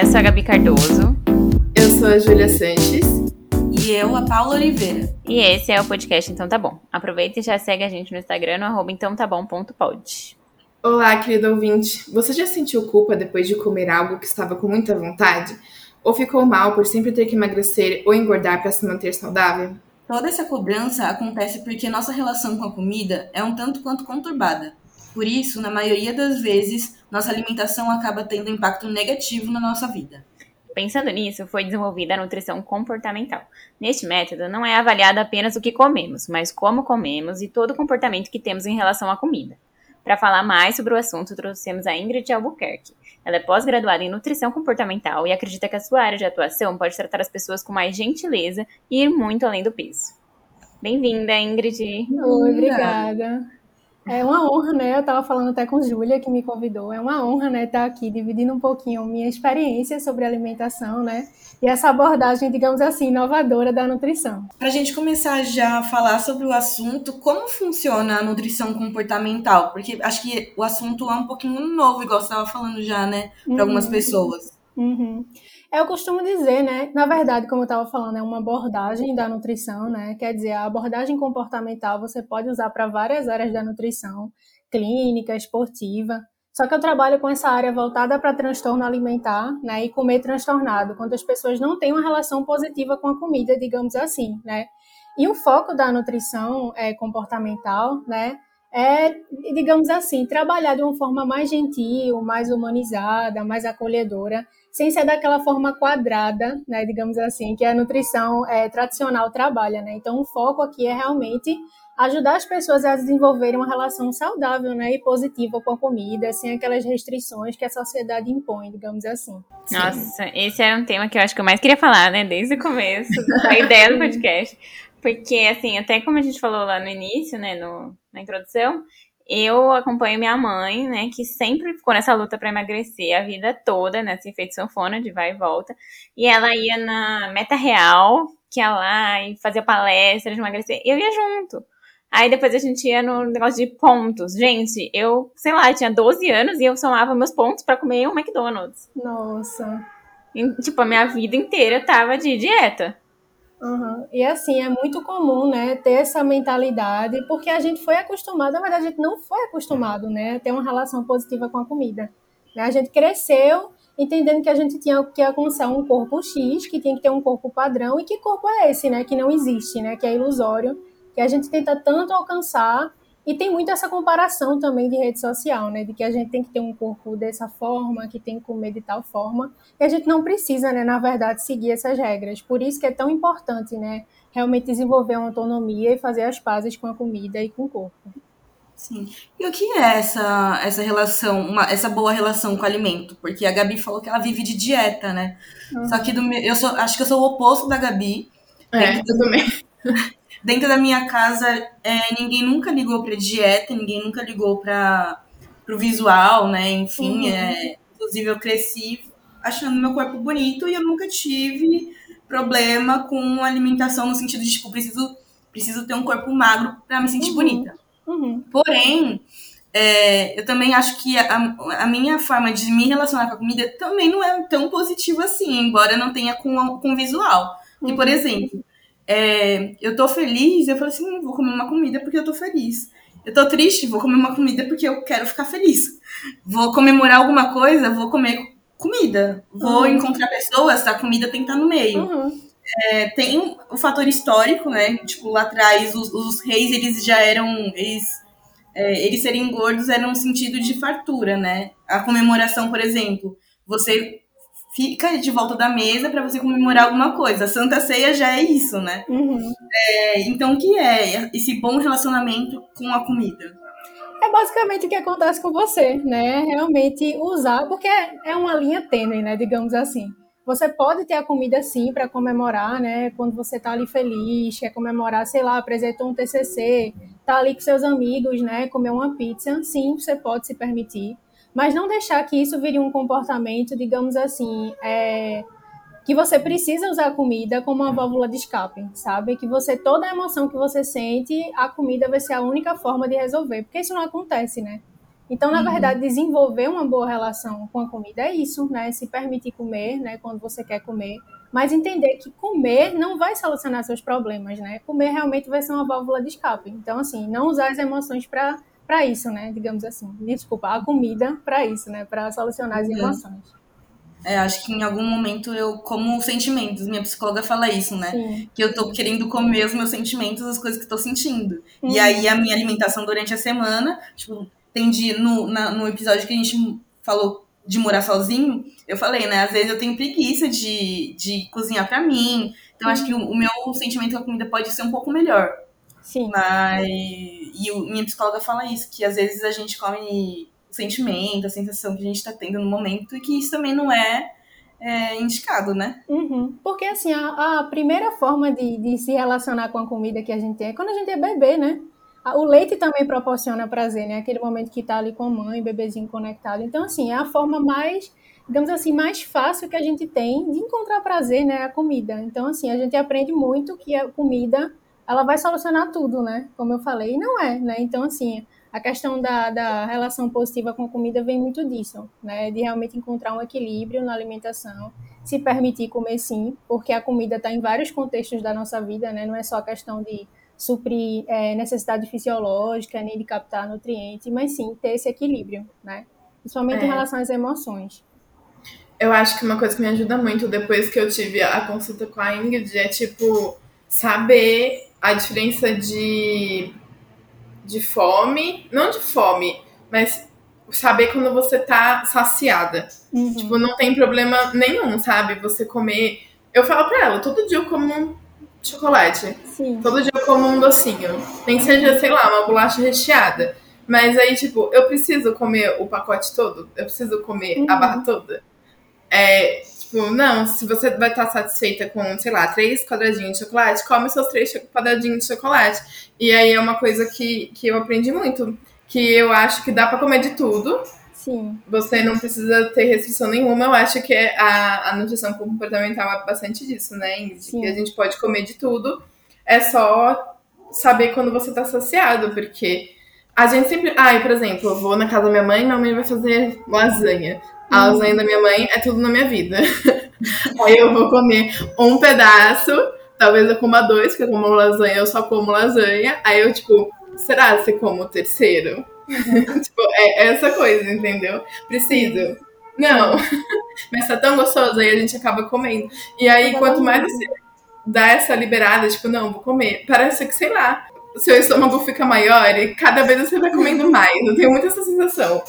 eu sou a Gabi Cardoso. Eu sou a Júlia Sanches. E eu, a Paula Oliveira. E esse é o podcast Então Tá Bom. Aproveita e já segue a gente no Instagram, no arroba então tá bom.pod. Olá, querido ouvinte. Você já sentiu culpa depois de comer algo que estava com muita vontade? Ou ficou mal por sempre ter que emagrecer ou engordar para se manter saudável? Toda essa cobrança acontece porque nossa relação com a comida é um tanto quanto conturbada. Por isso, na maioria das vezes, nossa alimentação acaba tendo impacto negativo na nossa vida. Pensando nisso, foi desenvolvida a nutrição comportamental. Neste método, não é avaliado apenas o que comemos, mas como comemos e todo o comportamento que temos em relação à comida. Para falar mais sobre o assunto, trouxemos a Ingrid Albuquerque. Ela é pós-graduada em nutrição comportamental e acredita que a sua área de atuação pode tratar as pessoas com mais gentileza e ir muito além do peso. Bem-vinda, Ingrid. Oi, obrigada. É uma honra, né? Eu estava falando até com Júlia, que me convidou. É uma honra, né, estar aqui dividindo um pouquinho minha experiência sobre alimentação, né? E essa abordagem, digamos assim, inovadora da nutrição. Para a gente começar já a falar sobre o assunto, como funciona a nutrição comportamental? Porque acho que o assunto é um pouquinho novo, igual você estava falando já, né? Para uhum. algumas pessoas. Uhum. Eu costumo dizer, né? Na verdade, como eu estava falando, é uma abordagem da nutrição, né? Quer dizer, a abordagem comportamental você pode usar para várias áreas da nutrição, clínica, esportiva. Só que eu trabalho com essa área voltada para transtorno alimentar, né? E comer transtornado, quando as pessoas não têm uma relação positiva com a comida, digamos assim, né? E o foco da nutrição é, comportamental, né? É, digamos assim, trabalhar de uma forma mais gentil, mais humanizada, mais acolhedora, sem ser daquela forma quadrada, né, digamos assim, que a nutrição é, tradicional trabalha, né? Então, o foco aqui é realmente ajudar as pessoas a desenvolverem uma relação saudável, né, e positiva com a comida, sem aquelas restrições que a sociedade impõe, digamos assim. Nossa, esse era um tema que eu acho que eu mais queria falar, né, desde o começo, a ideia do podcast. Porque, assim, até como a gente falou lá no início, né, no, na introdução, eu acompanho minha mãe, né, que sempre ficou nessa luta para emagrecer a vida toda, nesse né, efeito sanfona de vai e volta. E ela ia na Meta Real, que ia lá e fazia palestra de emagrecer. Eu ia junto. Aí depois a gente ia no negócio de pontos. Gente, eu, sei lá, eu tinha 12 anos e eu somava meus pontos para comer um McDonald's. Nossa. E, tipo, a minha vida inteira tava de dieta. Uhum. E assim, é muito comum, né, ter essa mentalidade, porque a gente foi acostumado, na verdade, a gente não foi acostumado, né, ter uma relação positiva com a comida. Né? A gente cresceu entendendo que a gente tinha que alcançar um corpo X, que tinha que ter um corpo padrão, e que corpo é esse, né, que não existe, né, que é ilusório, que a gente tenta tanto alcançar e tem muito essa comparação também de rede social, né? De que a gente tem que ter um corpo dessa forma, que tem que comer de tal forma. E a gente não precisa, né, na verdade, seguir essas regras. Por isso que é tão importante, né? Realmente desenvolver uma autonomia e fazer as pazes com a comida e com o corpo. Sim. E o que é essa, essa relação, uma, essa boa relação com o alimento? Porque a Gabi falou que ela vive de dieta, né? Uhum. Só que do, eu sou, acho que eu sou o oposto da Gabi. É, eu também. Dentro da minha casa, é, ninguém nunca ligou para dieta, ninguém nunca ligou para o visual, né? Enfim, uhum. é, inclusive eu cresci achando meu corpo bonito e eu nunca tive problema com alimentação no sentido de, tipo, preciso, preciso ter um corpo magro para me sentir uhum. bonita. Uhum. Porém, é, eu também acho que a, a, minha forma de me relacionar com a comida também não é tão positiva assim, embora não tenha com, com visual. E, por uhum. exemplo, é, eu tô feliz, eu falo assim, hum, vou comer uma comida porque eu tô feliz. Eu tô triste, vou comer uma comida porque eu quero ficar feliz. Vou comemorar alguma coisa, vou comer comida. Vou uhum. encontrar pessoas, a comida tem que estar no meio. Uhum. É, tem o fator histórico, né? Tipo, lá atrás, os, os reis, eles já eram... Eles, é, eles serem gordos era um sentido de fartura, né? A comemoração, por exemplo, você fica de volta da mesa para você comemorar alguma coisa. A Santa Ceia já é isso, né? Uhum. É, então, o que é esse bom relacionamento com a comida? É basicamente o que acontece com você, né? Realmente usar, porque é uma linha tênue, né? Digamos assim. Você pode ter a comida sim para comemorar, né? Quando você tá ali feliz, quer comemorar, sei lá, apresentou um TCC, tá ali com seus amigos, né? Comer uma pizza, sim, você pode se permitir mas não deixar que isso vire um comportamento, digamos assim, é, que você precisa usar a comida como uma válvula de escape, sabe? Que você, toda a emoção que você sente, a comida vai ser a única forma de resolver, porque isso não acontece, né? Então, na uhum. verdade, desenvolver uma boa relação com a comida é isso, né? Se permitir comer, né? Quando você quer comer, mas entender que comer não vai solucionar seus problemas, né? Comer realmente vai ser uma válvula de escape. Então, assim, não usar as emoções para para isso, né? Digamos assim. Desculpa, a comida para isso, né? Para solucionar as emoções. É, acho que em algum momento eu como sentimentos. Minha psicóloga fala isso, né? Sim. Que eu tô querendo comer os meus sentimentos, as coisas que estou sentindo. E aí a minha alimentação durante a semana, tipo, tem dia no, na, no episódio que a gente falou de morar sozinho, eu falei, né? Às vezes eu tenho preguiça de, de cozinhar para mim. Então acho que o, o, meu sentimento com a comida pode ser um pouco melhor. Sim. Mas. E o, minha psicóloga fala isso, que às vezes a gente come o sentimento, a sensação que a gente tá tendo no momento, e que isso também não é é, indicado, né? Uhum. Porque, assim, a, a primeira forma de, de, se relacionar com a comida que a gente tem é quando a gente é bebê, né? O leite também proporciona prazer, né? Aquele momento que tá ali com a mãe, bebezinho conectado. Então, assim, é a forma mais, digamos assim, mais fácil que a gente tem de encontrar prazer, né? A comida. Então, assim, a gente aprende muito que a comida, ela vai solucionar tudo, né? Como eu falei, e não é, né? Então, assim, a questão da, da relação positiva com a comida vem muito disso, né? De realmente encontrar um equilíbrio na alimentação, se permitir comer sim, porque a comida está em vários contextos da nossa vida, né? Não é só a questão de suprir é, necessidade fisiológica, nem de captar nutrientes, mas sim ter esse equilíbrio, né? Principalmente é. em relação às emoções. Eu acho que uma coisa que me ajuda muito depois que eu tive a consulta com a Ingrid é, tipo, saber a diferença de, de fome, não de fome, mas saber quando você tá saciada. Uhum. Tipo, não tem problema nenhum, sabe? Você comer. Eu falo pra ela, todo dia eu como chocolate. Sim. Todo dia eu como um docinho. Nem seja, sei lá, uma bolacha recheada. Mas aí, tipo, eu preciso comer o pacote todo? Eu preciso comer uhum. a barra toda? É, tipo, não, se você vai estar satisfeita com, sei lá, três quadradinhos de chocolate, come seus três quadradinhos de chocolate. E aí é uma coisa que, que eu aprendi muito. Que eu acho que dá para comer de tudo Sim. Você não precisa ter restrição nenhuma. Eu acho que a, a nutrição comportamental é bastante disso, né? Sim. Que a gente pode comer de tudo. É só saber quando você tá saciado, porque a gente sempre. Ai, ah, por exemplo, eu vou na casa da minha mãe, minha mãe vai fazer lasanha. A uhum. lasanha da minha mãe é tudo na minha vida. Aí eu vou comer um pedaço, talvez eu coma dois, porque como lasanha eu só como lasanha. Aí eu, tipo, será que como o terceiro? tipo, é essa coisa, entendeu? Preciso. Não. Mas tá tão gostoso, aí a gente acaba comendo. E aí, quanto mais você dá essa liberada, tipo, não, vou comer, parece que, sei lá, seu estômago fica maior e cada vez você vai comendo mais. Eu tenho muito essa sensação.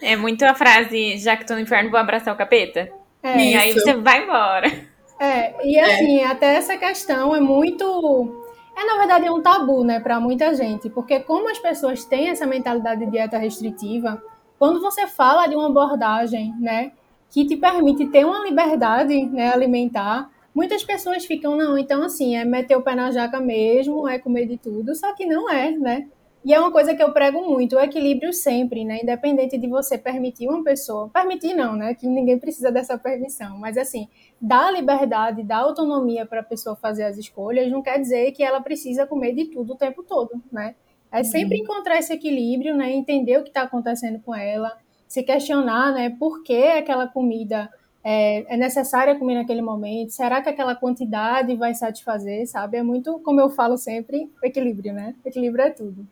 É muito a frase, já que tô no inferno, vou abraçar o capeta. É, e aí você vai embora. É, e assim, é. até essa questão é muito é na verdade um tabu, né, para muita gente, porque como as pessoas têm essa mentalidade de dieta restritiva, quando você fala de uma abordagem, né, que te permite ter uma liberdade, né, alimentar, muitas pessoas ficam não, então assim, é meter o pé na jaca mesmo, é comer de tudo, só que não é, né? E é uma coisa que eu prego muito, o equilíbrio sempre, né? Independente de você permitir uma pessoa, permitir não, né? Que ninguém precisa dessa permissão, mas assim, dar liberdade, dar autonomia para a pessoa fazer as escolhas, não quer dizer que ela precisa comer de tudo o tempo todo, né? É sempre uhum. encontrar esse equilíbrio, né? Entender o que está acontecendo com ela, se questionar, né? Por que aquela comida é, é, necessária comer naquele momento? Será que aquela quantidade vai satisfazer, sabe? É muito, como eu falo sempre, equilíbrio, né? Equilíbrio é tudo.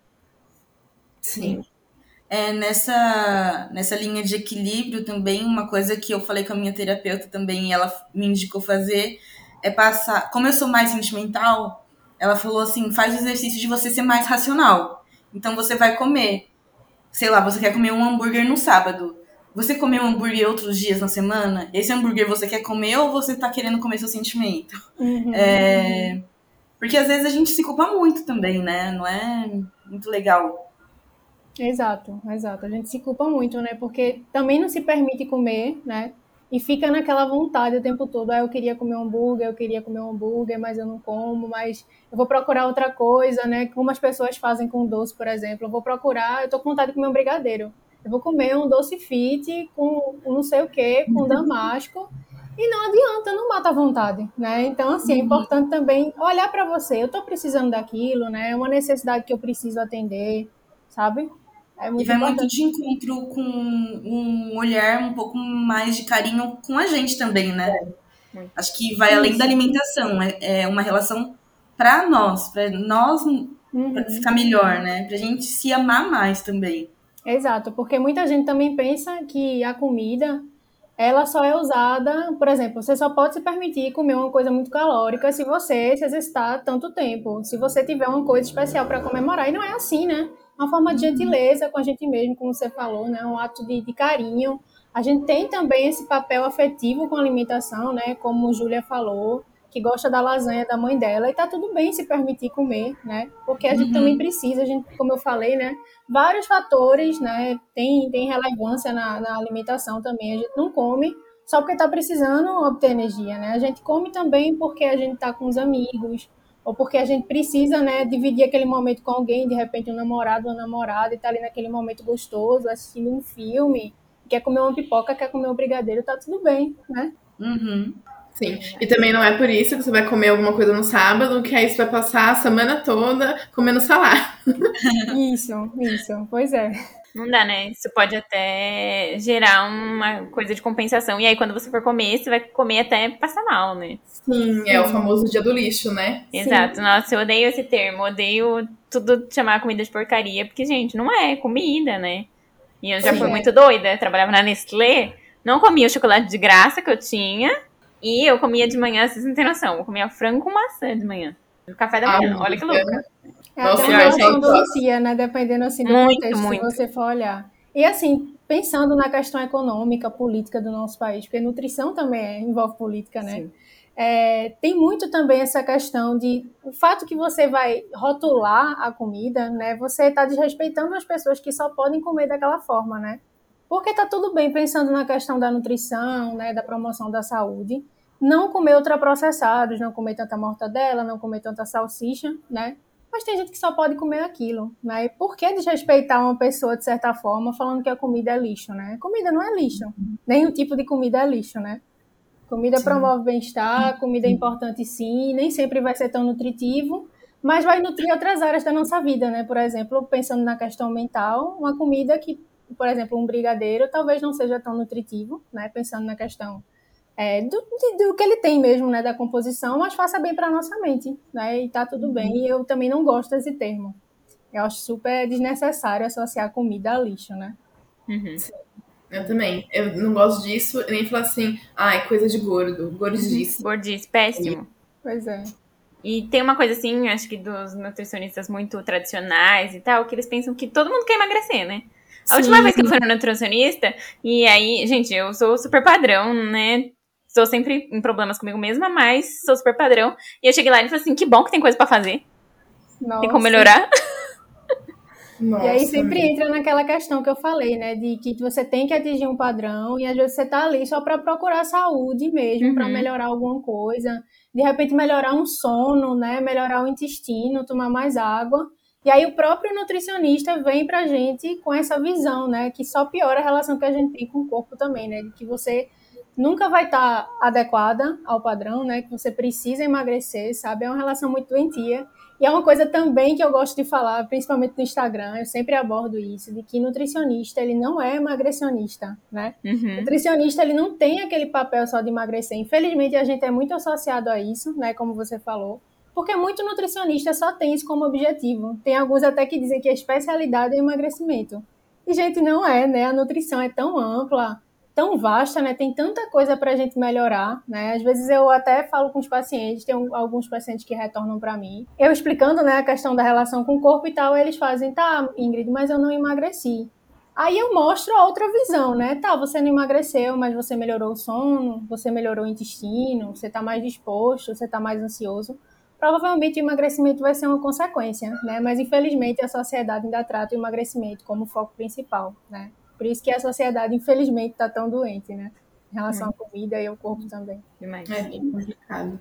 Sim. É, nessa, nessa linha de equilíbrio também, uma coisa que eu falei com a minha terapeuta também, e ela me indicou fazer, é passar. Como eu sou mais sentimental, ela falou assim: faz o exercício de você ser mais racional. Então você vai comer. Sei lá, você quer comer um hambúrguer no sábado. Você comeu um hambúrguer outros dias na semana? Esse hambúrguer você quer comer ou você tá querendo comer seu sentimento? Uhum. É... Porque às vezes a gente se culpa muito também, né? Não é muito legal. Exato, exato. A gente se culpa muito, né? Porque também não se permite comer, né? E fica naquela vontade o tempo todo. Ah, eu queria comer um hambúrguer, eu queria comer um hambúrguer, mas eu não como, mas eu vou procurar outra coisa, né? Como as pessoas fazem com doce, por exemplo. Eu vou procurar, eu tô com vontade de comer um brigadeiro. Eu vou comer um doce fit com não sei o que, com damasco. E não adianta, não mata a vontade, né? Então, assim, é uhum. importante também olhar para você. Eu tô precisando daquilo, né? É uma necessidade que eu preciso atender, sabe? É e vai importante. muito de encontro com um olhar um pouco mais de carinho com a gente também, né? Muito. Acho que vai além Isso. da alimentação, é, é uma relação para nós, para nós Uhum. pra ficar melhor, né? Pra gente se amar mais também. Exato, porque muita gente também pensa que a comida ela só é usada, por exemplo, você só pode se permitir comer uma coisa muito calórica se você se exercitar tanto tempo, se você tiver uma coisa especial para comemorar. E não é assim, né? Uma forma de gentileza com a gente mesmo, como você falou, né? Um ato de, de carinho. A gente tem também esse papel afetivo com a alimentação, né? Como Júlia falou, que gosta da lasanha da mãe dela, e tá tudo bem se permitir comer, né? Porque a gente também precisa, a gente, como eu falei, né? vários fatores, né? Tem, tem relevância na, na alimentação também. A gente não come só porque está precisando obter energia, né? A gente come também porque a gente está com os amigos, ou porque a gente precisa, né, dividir aquele momento com alguém, de repente um namorado, uma namorada, e tá ali naquele momento gostoso, assistindo um filme, quer comer uma pipoca, quer comer um brigadeiro, tá tudo bem, né? Uhum. Sim. E também não é por isso que você vai comer alguma coisa no sábado, que aí você vai passar a semana toda comendo salada. Isso, isso, pois é. Não dá, né? Isso pode até gerar uma coisa de compensação. E aí, quando você for comer, você vai comer até passar mal, né? Sim, é o famoso dia do lixo, né? Exato. Nossa, eu odeio esse termo. Odeio tudo chamar comida de porcaria. Porque, gente, não é comida, né? E eu já Sim, fui é. muito doida. Eu trabalhava na Nestlé. Não comia o chocolate de graça que eu tinha. E eu comia de manhã, vocês não têm noção. Eu comia frango com maçã de manhã. No café da manhã. Olha que louca. É Nossa, até uma noção do né? Dependendo assim do Muito, contexto, muito. se você for olhar. E assim, pensando na questão econômica, política do nosso país, porque nutrição também é- envolve política, né? É, tem muito também essa questão de o fato que você vai rotular a comida, né? Você está desrespeitando as pessoas que só podem comer daquela forma, né? Porque tá tudo bem pensando na questão da nutrição, né? Da promoção da saúde. Não comer ultraprocessados, não comer tanta mortadela, não comer tanta salsicha, né? Mas tem gente que só pode comer aquilo, né? E por que desrespeitar uma pessoa de certa forma falando que a comida é lixo, né? Comida não é lixo. Nenhum tipo de comida é lixo, né? Comida promove bem-estar, comida é importante sim, nem sempre vai ser tão nutritivo, mas vai nutrir outras áreas da nossa vida, né? Por exemplo, pensando na questão mental, uma comida que, por exemplo, um brigadeiro talvez não seja tão nutritivo, né? Pensando na questão é, do, de- do que ele tem mesmo, né? Da composição, mas faça bem para nossa mente, né? E tá tudo bem. E eu também não gosto desse termo. Eu acho super desnecessário associar comida a lixo, né? Uhum. Eu também. Eu não gosto disso, nem falar assim, ai, coisa de gordo, gordice. Gordice, péssimo. Pois é. E tem uma coisa assim, acho que dos nutricionistas muito tradicionais e tal, que eles pensam que todo mundo quer emagrecer, né? A última Sim. vez que eu fui no nutricionista, e aí, gente, eu sou super padrão, né? Estou sempre em problemas comigo mesma, mas sou super padrão. E eu cheguei lá e falou assim: que bom que tem coisa pra fazer, Nossa. tem como melhorar. Nossa, E aí sempre amiga. entra naquela questão que eu falei, né? De que você tem que atingir um padrão e às vezes você tá ali só para procurar saúde mesmo, para Uhum. melhorar alguma coisa. De repente melhorar um sono, né? Melhorar o intestino, tomar mais água. E aí o próprio nutricionista vem pra gente com essa visão, né? Que só piora a relação que a gente tem com o corpo também, né? De que você nunca vai estar adequada ao padrão, né? Que você precisa emagrecer, sabe? É uma relação muito doentia. E é uma coisa também que eu gosto de falar, principalmente no Instagram, eu sempre abordo isso, de que nutricionista, ele não é emagrecionista, né? Uhum. Nutricionista, ele não tem aquele papel só de emagrecer. Infelizmente, a gente é muito associado a isso, né? Como você falou. Porque muito nutricionista só tem isso como objetivo. Tem alguns até que dizem que a especialidade é emagrecimento. E, gente, não é, né? A nutrição é tão ampla, tão vasta, né? Tem tanta coisa pra gente melhorar, né? Às vezes eu até falo com os pacientes, tem alguns pacientes que retornam pra mim. Eu explicando, né, a questão da relação com o corpo e tal, eles fazem, tá, Ingrid, mas eu não emagreci. Aí eu mostro a outra visão, né? Tá, você não emagreceu, mas você melhorou o sono, você melhorou o intestino, você tá mais disposto, você tá mais ansioso. Provavelmente o emagrecimento vai ser uma consequência, né? Mas infelizmente a sociedade ainda trata o emagrecimento como foco principal, né? Por isso que a sociedade, infelizmente, está tão doente, né? Em relação à comida e ao corpo também. Demais. É bem complicado.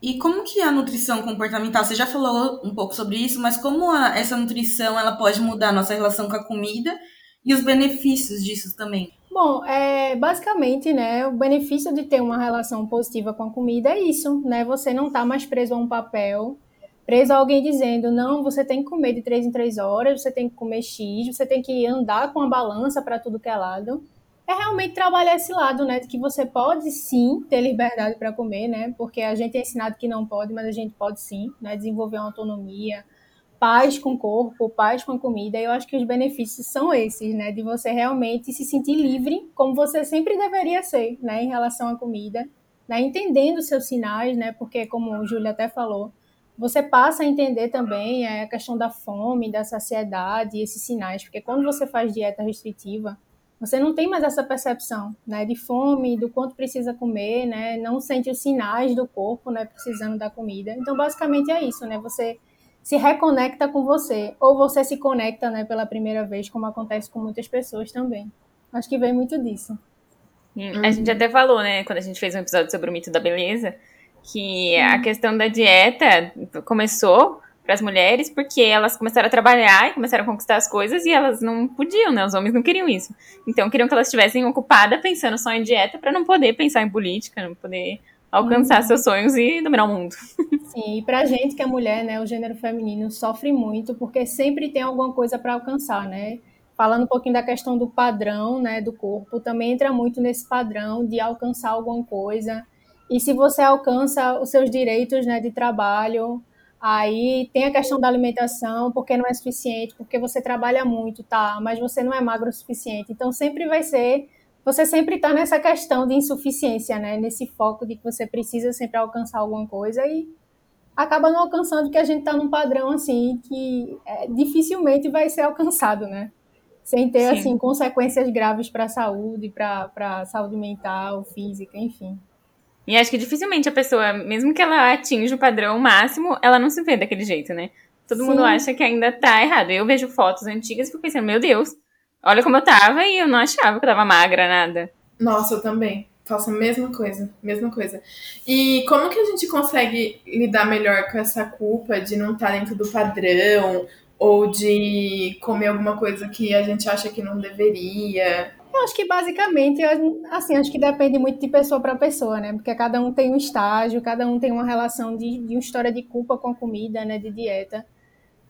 E como que a nutrição comportamental, você já falou um pouco sobre isso, mas como a- essa nutrição ela pode mudar a nossa relação com a comida e os benefícios disso também? Bom, é, basicamente, né, o benefício de ter uma relação positiva com a comida é isso, né? Você não tá mais preso a um papel, preso a alguém dizendo, não, você tem que comer de três em três horas, você tem que comer X, você tem que andar com a balança para tudo que é lado. É realmente trabalhar esse lado, né? Que você pode sim ter liberdade para comer, né? Porque a gente é ensinado que não pode, mas a gente pode sim, né? Desenvolver uma autonomia, paz com o corpo, paz com a comida. E eu acho que os benefícios são esses, né? De você realmente se sentir livre, como você sempre deveria ser, né? Em relação à comida, né? Entendendo seus sinais, né? Porque, como o Júlio até falou, você passa a entender também a questão da fome, da saciedade, esses sinais, porque quando você faz dieta restritiva, você não tem mais essa percepção, né, de fome, do quanto precisa comer, né, não sente os sinais do corpo, né, precisando da comida. Então, basicamente é isso, né, você se reconecta com você, ou você se conecta, né, pela primeira vez, como acontece com muitas pessoas também. Acho que vem muito disso. A gente até falou, né, quando a gente fez um episódio sobre o mito da beleza, que a questão da dieta começou para as mulheres porque elas começaram a trabalhar e começaram a conquistar as coisas e elas não podiam, né? Os homens não queriam isso. Então queriam que elas estivessem ocupadas pensando só em dieta para não poder pensar em política, não poder alcançar uhum. seus sonhos e dominar o mundo. Sim, e pra gente que é mulher, né, o gênero feminino sofre muito porque sempre tem alguma coisa para alcançar, né? Falando um pouquinho da questão do padrão, né, do corpo, também entra muito nesse padrão de alcançar alguma coisa e se você alcança os seus direitos né, de trabalho, aí tem a questão da alimentação, porque não é suficiente, porque você trabalha muito, tá? Mas você não é magro o suficiente. Então sempre vai ser. Você sempre está nessa questão de insuficiência, né? Nesse foco de que você precisa sempre alcançar alguma coisa e acaba não alcançando porque a gente está num padrão assim que é, dificilmente vai ser alcançado, né? Sem ter Sim. assim consequências graves para a saúde, para a saúde mental, física, enfim. E acho que dificilmente a pessoa, mesmo que ela atinja o padrão máximo, ela não se vê daquele jeito, né? Todo Sim. mundo acha que ainda tá errado. Eu vejo fotos antigas e fico pensando, meu Deus, olha como eu tava e eu não achava que eu tava magra, nada. Nossa, eu também. Faço a mesma coisa, mesma coisa. E como que a gente consegue lidar melhor com essa culpa de não estar tá dentro do padrão ou de comer alguma coisa que a gente acha que não deveria? Eu acho que basicamente, assim, acho que depende muito de pessoa para pessoa, né? Porque cada um tem um estágio, cada um tem uma relação de, de uma história de culpa com a comida, né? De dieta.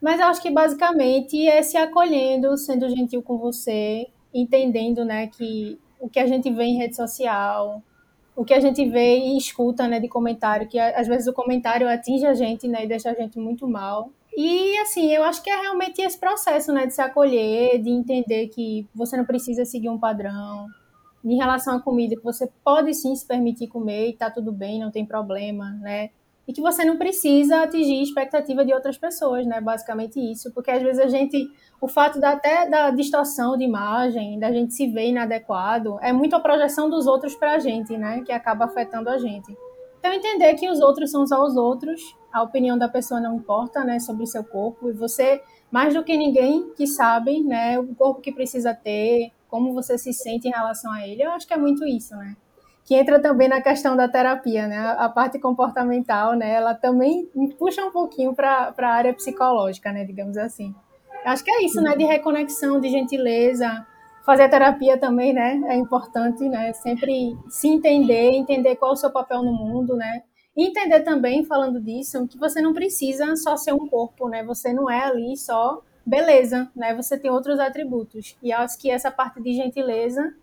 Mas eu acho que basicamente é se acolhendo, sendo gentil com você, entendendo, né, que o que a gente vê em rede social, o que a gente vê e escuta, né, de comentário, que às vezes o comentário atinge a gente, né, e deixa a gente muito mal. E assim, eu acho que é realmente esse processo, né, de se acolher, de entender que você não precisa seguir um padrão. Em relação à comida, que você pode sim se permitir comer e tá tudo bem, não tem problema, né? E que você não precisa atingir a expectativa de outras pessoas, né? Basicamente isso, porque às vezes a gente, o fato da, até da distorção de imagem, da gente se ver inadequado, é muito a projeção dos outros para a gente, né? Que acaba afetando a gente. Então, entender que os outros são só os outros, a opinião da pessoa não importa, né, sobre seu corpo, e você, mais do que ninguém que sabe, né, o corpo que precisa ter, como você se sente em relação a ele, eu acho que é muito isso, né. Que entra também na questão da terapia, né, a parte comportamental, né, ela também puxa um pouquinho para a área psicológica, né, digamos assim. Acho que é isso, né, de reconexão, de gentileza, fazer terapia também, né? É importante, né? Sempre se entender, entender qual é o seu papel no mundo, né? E entender também, falando disso, que você não precisa só ser um corpo, né? Você não é ali só beleza, né? Você tem outros atributos. E acho que essa parte de gentileza,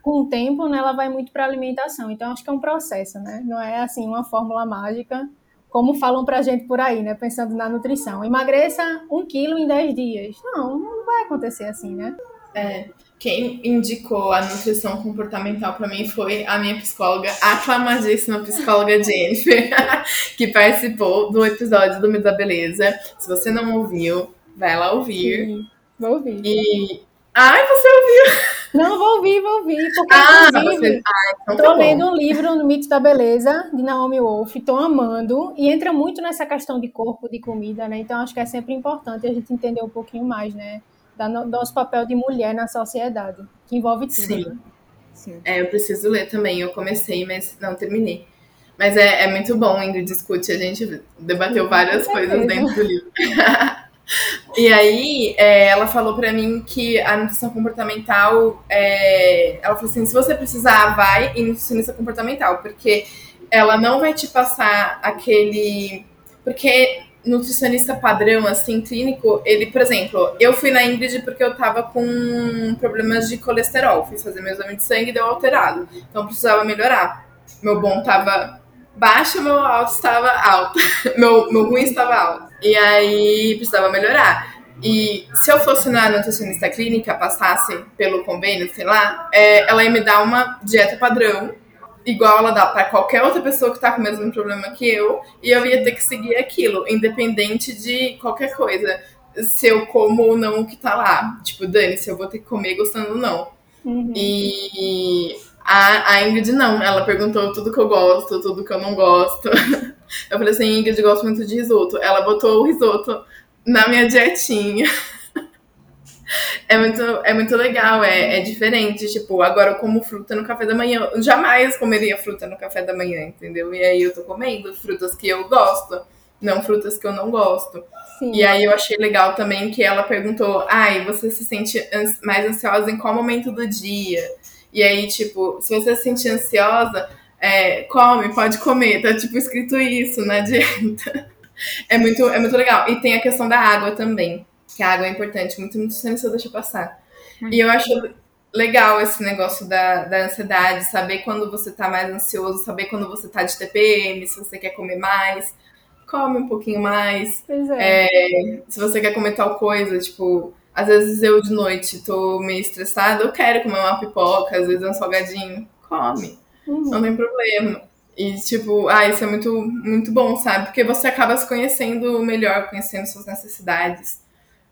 com o tempo, né, ela vai muito para alimentação. Então acho que é um processo, né? Não é assim uma fórmula mágica, como falam pra gente por aí, né? Pensando na nutrição. Emagreça um quilo em 10 dias. Não, não vai acontecer assim, né? É. Quem indicou a nutrição comportamental para mim foi a minha psicóloga, aclamadíssima psicóloga Jennifer, que participou do episódio do Mito da Beleza. Se você não ouviu, vai lá ouvir. Sim, vou ouvir. E. Ai, você ouviu! Não, vou ouvir, vou ouvir. Porque, ah, inclusive, você... ah, então tô tá lendo um livro no Mito da Beleza, de Naomi Wolf, tô amando. E entra muito nessa questão de corpo, de comida, né? Então acho que é sempre importante a gente entender um pouquinho mais, né? Do nosso papel de mulher na sociedade, que envolve tudo. Sim. Né? Sim. É, eu preciso ler também. Eu comecei, mas não terminei. Mas é, é muito bom, Ingrid discute. A gente debateu Sim, várias coisas dentro do livro. e aí, é, ela falou para mim que a nutrição comportamental, é, ela falou assim, se você precisar, vai em nutricionista comportamental, porque ela não vai te passar aquele... Porque nutricionista padrão, assim, clínico, ele, por exemplo, eu fui na Ingrid porque eu tava com problemas de colesterol. Fiz fazer meu exame de sangue e deu alterado. Então precisava melhorar. Meu bom tava baixo, meu alto estava alto. meu, meu ruim estava alto. E aí precisava melhorar. E se eu fosse na nutricionista clínica, passasse pelo convênio, sei lá, é, ela ia me dar uma dieta padrão igual ela dá para qualquer outra pessoa que tá com o mesmo problema que eu, e eu ia ter que seguir aquilo, independente de qualquer coisa. Se eu como ou não o que tá lá. Tipo, Dani, se eu vou ter que comer gostando ou não. Uhum. E a, a Ingrid não, ela perguntou tudo que eu gosto, tudo que eu não gosto. Eu falei assim, Ingrid, gosto muito de risoto. Ela botou o risoto na minha dietinha. É muito, é muito legal, é, é diferente. Tipo, agora eu como fruta no café da manhã. Eu jamais comeria fruta no café da manhã, entendeu? E aí eu tô comendo frutas que eu gosto, não frutas que eu não gosto. Sim. E aí eu achei legal também que ela perguntou: ai, você se sente mais ansiosa em qual momento do dia? E aí, tipo, se você se sentir ansiosa, é, come, pode comer. Tá tipo escrito isso na dieta. É muito, é muito legal. E tem a questão da água também que a água é importante, muito nutricionista deixa passar. Uhum. E eu acho legal esse negócio da, da ansiedade, saber quando você tá mais ansioso, saber quando você tá de TPM, se você quer comer mais, come um pouquinho mais. É. É, se você quer comer tal coisa, tipo, às vezes eu de noite tô meio estressada, eu quero comer uma pipoca, às vezes um salgadinho, come. Uhum. Não tem problema. E, tipo, ah, isso é muito, muito bom, sabe? Porque você acaba se conhecendo melhor, conhecendo suas necessidades.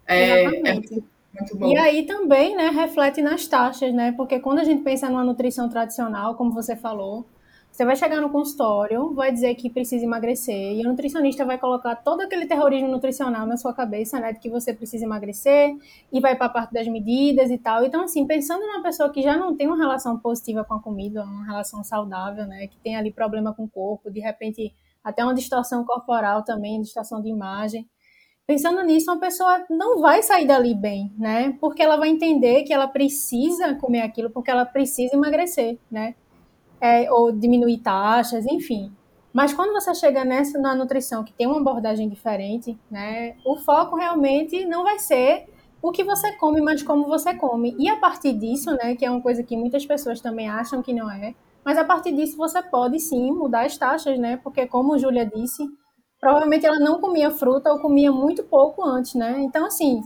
É, é muito, muito bom. E aí também, né, reflete nas taxas, né? Porque quando a gente pensa numa nutrição tradicional, como você falou, você vai chegar no consultório, vai dizer que precisa emagrecer, e o nutricionista vai colocar todo aquele terrorismo nutricional na sua cabeça, né, de que você precisa emagrecer, e vai para a parte das medidas e tal. Então, assim, pensando numa pessoa que já não tem uma relação positiva com a comida, uma relação saudável, né, que tem ali problema com o corpo, de repente até uma distorção corporal também, distorção de imagem, pensando nisso, uma pessoa não vai sair dali bem, né? Porque ela vai entender que ela precisa comer aquilo, porque ela precisa emagrecer, né? É, ou diminuir taxas, enfim. Mas quando você chega nessa na nutrição que tem uma abordagem diferente, né? O foco realmente não vai ser o que você come, mas como você come. E a partir disso, né, que é uma coisa que muitas pessoas também acham que não é, mas a partir disso você pode sim mudar as taxas, né? Porque como Júlia disse, provavelmente ela não comia fruta ou comia muito pouco antes, né? Então, assim,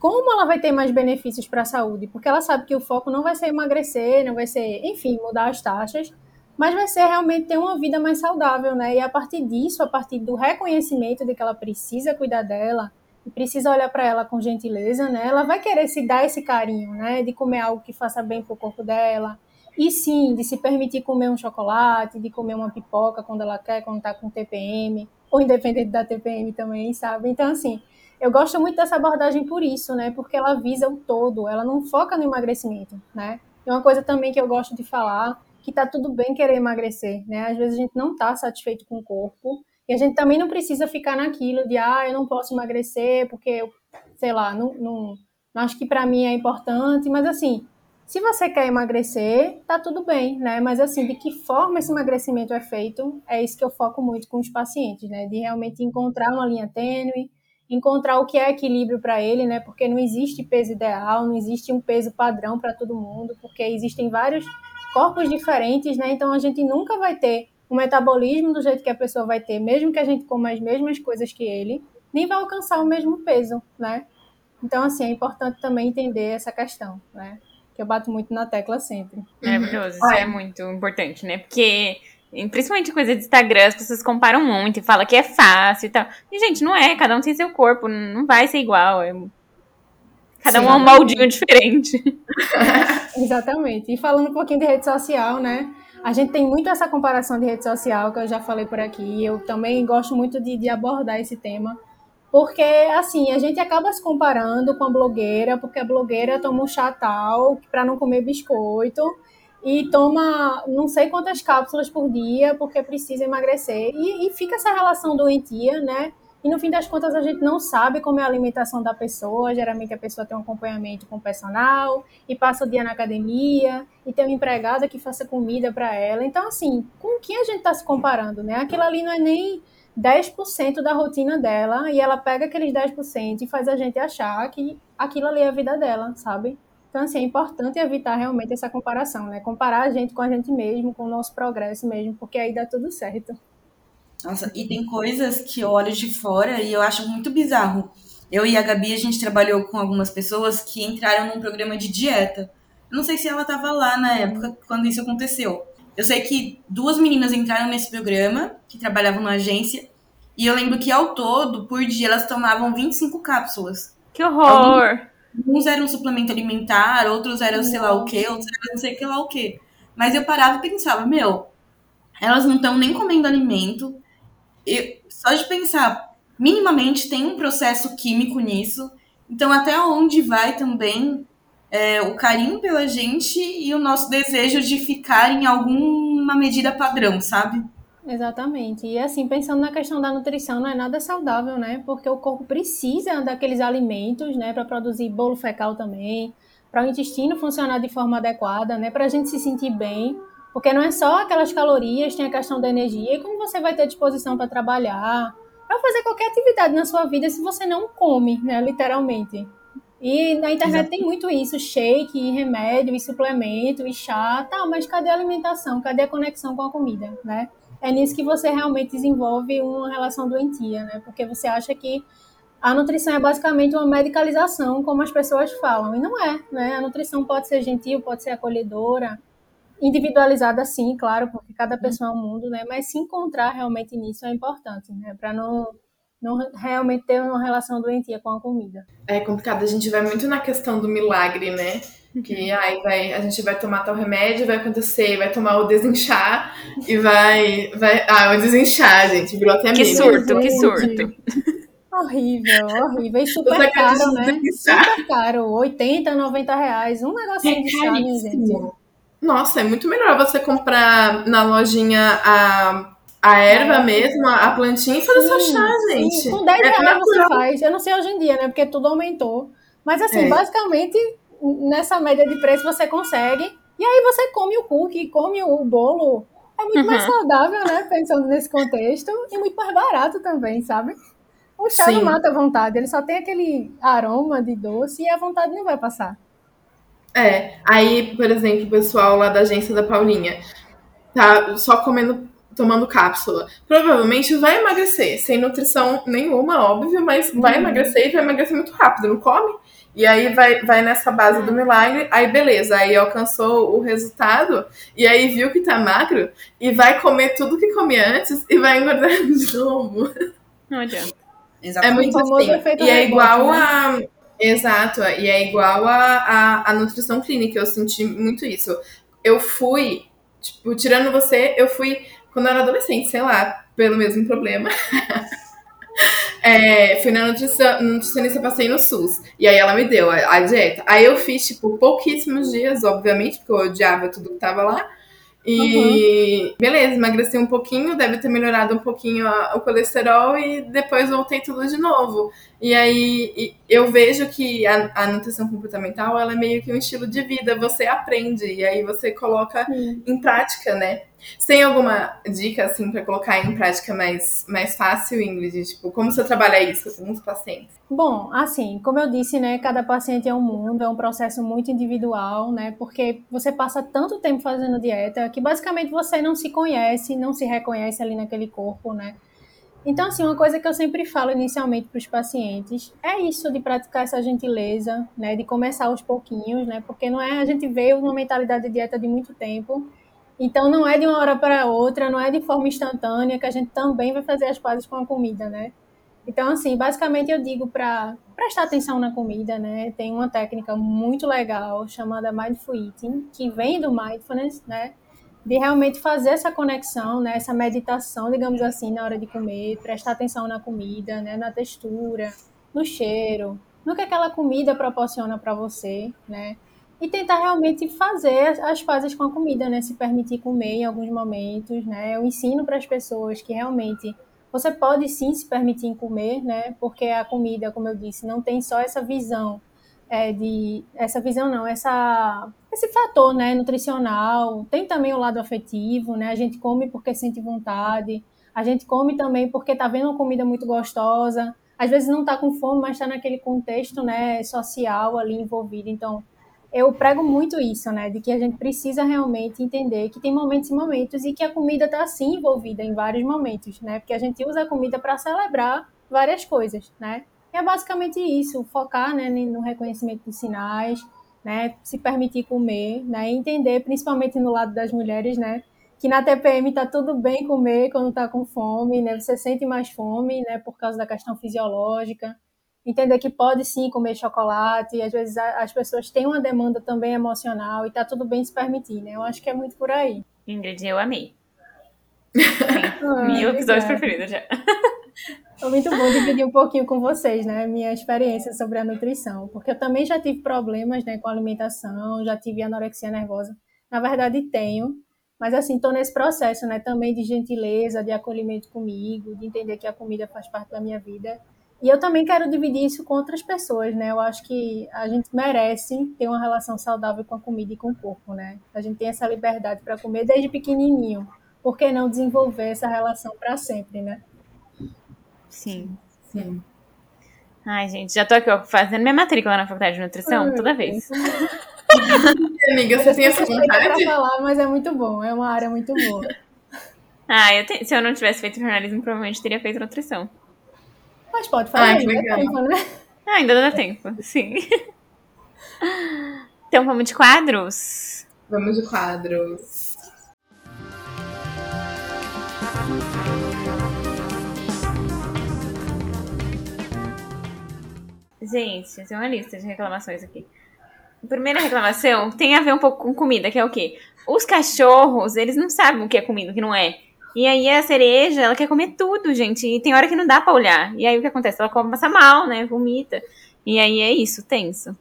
como ela vai ter mais benefícios para a saúde? Porque ela sabe que o foco não vai ser emagrecer, não vai ser, enfim, mudar as taxas, mas vai ser realmente ter uma vida mais saudável, né? E a partir disso, a partir do reconhecimento de que ela precisa cuidar dela, e precisa olhar para ela com gentileza, né? Ela vai querer se dar esse carinho, né? De comer algo que faça bem para o corpo dela. E sim, de se permitir comer um chocolate, de comer uma pipoca quando ela quer, quando está com TPM ou independente da TPM também, sabe? Então, assim, eu gosto muito dessa abordagem por isso, né? Porque ela visa o todo, ela não foca no emagrecimento, né? E uma coisa também que eu gosto de falar, que tá tudo bem querer emagrecer, né? Às vezes a gente não tá satisfeito com o corpo, e a gente também não precisa ficar naquilo de, ah, eu não posso emagrecer porque eu, sei lá, não, não, não acho que para mim é importante, mas assim, se você quer emagrecer, tá tudo bem, né? Mas assim, de que forma esse emagrecimento é feito, é isso que eu foco muito com os pacientes, né? De realmente encontrar uma linha tênue, encontrar o que é equilíbrio para ele, né? Porque não existe peso ideal, não existe um peso padrão para todo mundo, porque existem vários corpos diferentes, né? Então a gente nunca vai ter o metabolismo do jeito que a pessoa vai ter, mesmo que a gente coma as mesmas coisas que ele, nem vai alcançar o mesmo peso, né? Então, assim, é importante também entender essa questão, né? Que eu bato muito na tecla sempre. Maravilhoso, isso é muito importante, né? Porque, principalmente coisa de Instagram, as pessoas comparam muito e falam que é fácil e tal. E, gente, não é, cada um tem seu corpo, não vai ser igual. É... Cada Sim, um é um moldinho diferente. Exatamente. E falando um pouquinho de rede social, né? A gente tem muito essa comparação de rede social, que eu já falei por aqui. Eu também gosto muito de, de abordar esse tema porque, assim, a gente acaba se comparando com a blogueira, porque a blogueira toma um chatal para não comer biscoito e toma não sei quantas cápsulas por dia porque precisa emagrecer. E, e fica essa relação doentia, né? E no fim das contas a gente não sabe como é a alimentação da pessoa. Geralmente a pessoa tem um acompanhamento com o personal e passa o dia na academia e tem uma empregada que faça comida para ela. Então, assim, com quem a gente está se comparando, né? Aquilo ali não é nem 10% da rotina dela e ela pega aqueles 10% e faz a gente achar que aquilo ali é a vida dela, sabe? Então, assim, é importante evitar realmente essa comparação, né? Comparar a gente com a gente mesmo, com o nosso progresso mesmo, porque aí dá tudo certo. Nossa, e tem coisas que eu olho de fora e eu acho muito bizarro. Eu e a Gabi, a gente trabalhou com algumas pessoas que entraram num programa de dieta. Eu não sei se ela estava lá na época quando isso aconteceu. Eu sei que duas meninas entraram nesse programa, que trabalhavam na agência, e eu lembro que ao todo, por dia, elas tomavam 25 cápsulas. Que horror! Alguns eram suplemento alimentar, outros eram sei lá o quê, outros eram não sei que lá o quê. Mas eu parava e pensava, meu, elas não estão nem comendo alimento. Eu, só de pensar, minimamente tem um processo químico nisso. Então, até onde vai também é, o carinho pela gente e o nosso desejo de ficar em alguma medida padrão, sabe? Exatamente. E assim, pensando na questão da nutrição, não é nada saudável, né? Porque o corpo precisa daqueles alimentos, né, para produzir bolo fecal também, para o intestino funcionar de forma adequada, né, para a gente se sentir bem. Porque não é só aquelas calorias, tem a questão da energia e como você vai ter disposição para trabalhar, para fazer qualquer atividade na sua vida se você não come, né, literalmente. E na internet Exato. tem muito isso, shake, e remédio, e suplemento, e chá, tá, mas cadê a alimentação? Cadê a conexão com a comida, né? É nisso que você realmente desenvolve uma relação doentia, né? Porque você acha que a nutrição é basicamente uma medicalização, como as pessoas falam, e não é, né? A nutrição pode ser gentil, pode ser acolhedora, individualizada sim, claro, porque cada pessoa é um mundo, né? Mas se encontrar realmente nisso é importante, né? Para não não realmente ter uma relação doentia com a comida. É complicado, a gente vai muito na questão do milagre, né? Que aí vai, a gente vai tomar tal remédio, vai acontecer, vai tomar o desinchar e vai. vai ah, o desinchar, gente, virou até Que surto, que surto. Horrível, horrível. E super caro, né? Super caro. 80, 90 reais. Um negocinho é de chá, gente. Nossa, é muito melhor você comprar na lojinha a a erva é. mesmo, a plantinha e fazer sim, seu chá, gente. Sim. Com 10 é reais você faz. Eu não sei hoje em dia, né? Porque tudo aumentou. Mas assim, é. basicamente, nessa média de preço você consegue. E aí você come o cookie, come o bolo. É muito uhum. mais saudável, né? Pensando nesse contexto. E muito mais barato também, sabe? O chá sim. não mata a vontade, ele só tem aquele aroma de doce e a vontade não vai passar. É, aí, por exemplo, o pessoal lá da agência da Paulinha tá só comendo tomando cápsula. Provavelmente vai emagrecer, sem nutrição nenhuma, óbvio, mas vai uhum. emagrecer e vai emagrecer muito rápido, não come? E aí vai, vai nessa base do milagre, aí beleza, aí alcançou o resultado, e aí viu que tá magro, e vai comer tudo que comia antes e vai engordar de novo. Não adianta. É muito assim. E é igual né? a. Exato, e é igual a, a, a nutrição clínica, eu senti muito isso. Eu fui, tipo, tirando você, eu fui quando eu era adolescente, sei lá, pelo mesmo problema. é, fui na nutrição, nutricionista, passei no SUS. E aí ela me deu a, a, dieta. Aí eu fiz, tipo, pouquíssimos dias, obviamente, porque eu odiava tudo que tava lá. E uhum. beleza, emagreci um pouquinho, deve ter melhorado um pouquinho a, o colesterol e depois voltei tudo de novo. E aí eu vejo que a, a, nutrição comportamental ela é meio que um estilo de vida, você aprende e aí você coloca em prática, né? Você tem alguma dica, assim, para colocar em prática mais, mais fácil, Ingrid? Tipo, como você trabalha isso com os pacientes? Bom, assim, como eu disse, né, cada paciente é um mundo, é um processo muito individual, né, porque você passa tanto tempo fazendo dieta que basicamente você não se conhece, não se reconhece ali naquele corpo, né. Então, assim, uma coisa que eu sempre falo inicialmente para os pacientes é isso de praticar essa gentileza, né, de começar aos pouquinhos, né, porque não é a gente veio numa mentalidade de dieta de muito tempo então não é de uma hora para outra, não é de forma instantânea que a gente também vai fazer as pazes com a comida, né? Então, assim, basicamente eu digo para prestar atenção na comida, né? Tem uma técnica muito legal chamada Mindful Eating, que vem do Mindfulness, né? De realmente fazer essa conexão, né? Essa meditação, digamos assim, na hora de comer, prestar atenção na comida, né? Na textura, no cheiro, no que aquela comida proporciona para você, né? e tentar realmente fazer as pazes com a comida, né? Se permitir comer em alguns momentos, né? Eu ensino para as pessoas que realmente você pode sim se permitir comer, né? Porque a comida, como eu disse, não tem só essa visão é, de essa visão não, essa esse fator, né, nutricional. Tem também o lado afetivo, né? A gente come porque sente vontade. A gente come também porque tá vendo uma comida muito gostosa. Às vezes não tá com fome, mas está naquele contexto, né, social ali envolvido. Então, eu prego muito isso, né, de que a gente precisa realmente entender que tem momentos e momentos e que a comida está sim envolvida em vários momentos, né? Porque a gente usa a comida para celebrar várias coisas, né? E é basicamente isso, focar, né, no reconhecimento dos sinais, né, se permitir comer, né, entender, principalmente no lado das mulheres, né, que na TPM tá tudo bem comer quando tá com fome, né? Você sente mais fome, né? Por causa da questão fisiológica. Entender que pode sim comer chocolate, e às vezes as pessoas têm uma demanda também emocional e tá tudo bem se permitir, né? Eu acho que é muito por aí. Ingrid, eu amei. Meu episódio preferido já. Foi muito bom dividir um pouquinho com vocês, né, minha experiência sobre a nutrição, porque eu também já tive problemas, né, com alimentação, já tive anorexia nervosa. Na verdade, tenho, mas assim, estou nesse processo, né, também de gentileza, de acolhimento comigo, de entender que a comida faz parte da minha vida. E eu também quero dividir isso com outras pessoas, né? Eu acho que a gente merece ter uma relação saudável com a comida e com o corpo, né? A gente tem essa liberdade para comer desde pequenininho. Por que não desenvolver essa relação para sempre, né? Sim. Sim. Ai, gente, já tô aqui ó, fazendo minha matrícula na faculdade de nutrição toda vez. Amiga, você tem essa vontade? Pra falar, mas é muito bom, é uma área muito boa. Ah, eu te... se eu não tivesse feito jornalismo, provavelmente teria feito nutrição. Mas pode falar, ah, ainda dá tempo, né? Ah, ainda dá tempo, sim. Então vamos de quadros? Vamos de quadros. Gente, tem uma lista de reclamações aqui primeira reclamação tem a ver um pouco com comida, que é o quê? Os cachorros, eles não sabem o que é comida, o que não é. E aí a cereja, ela quer comer tudo, gente. E tem hora que não dá pra olhar. E aí o que acontece? Ela come, passa mal, né? Vomita. E aí é isso, tenso.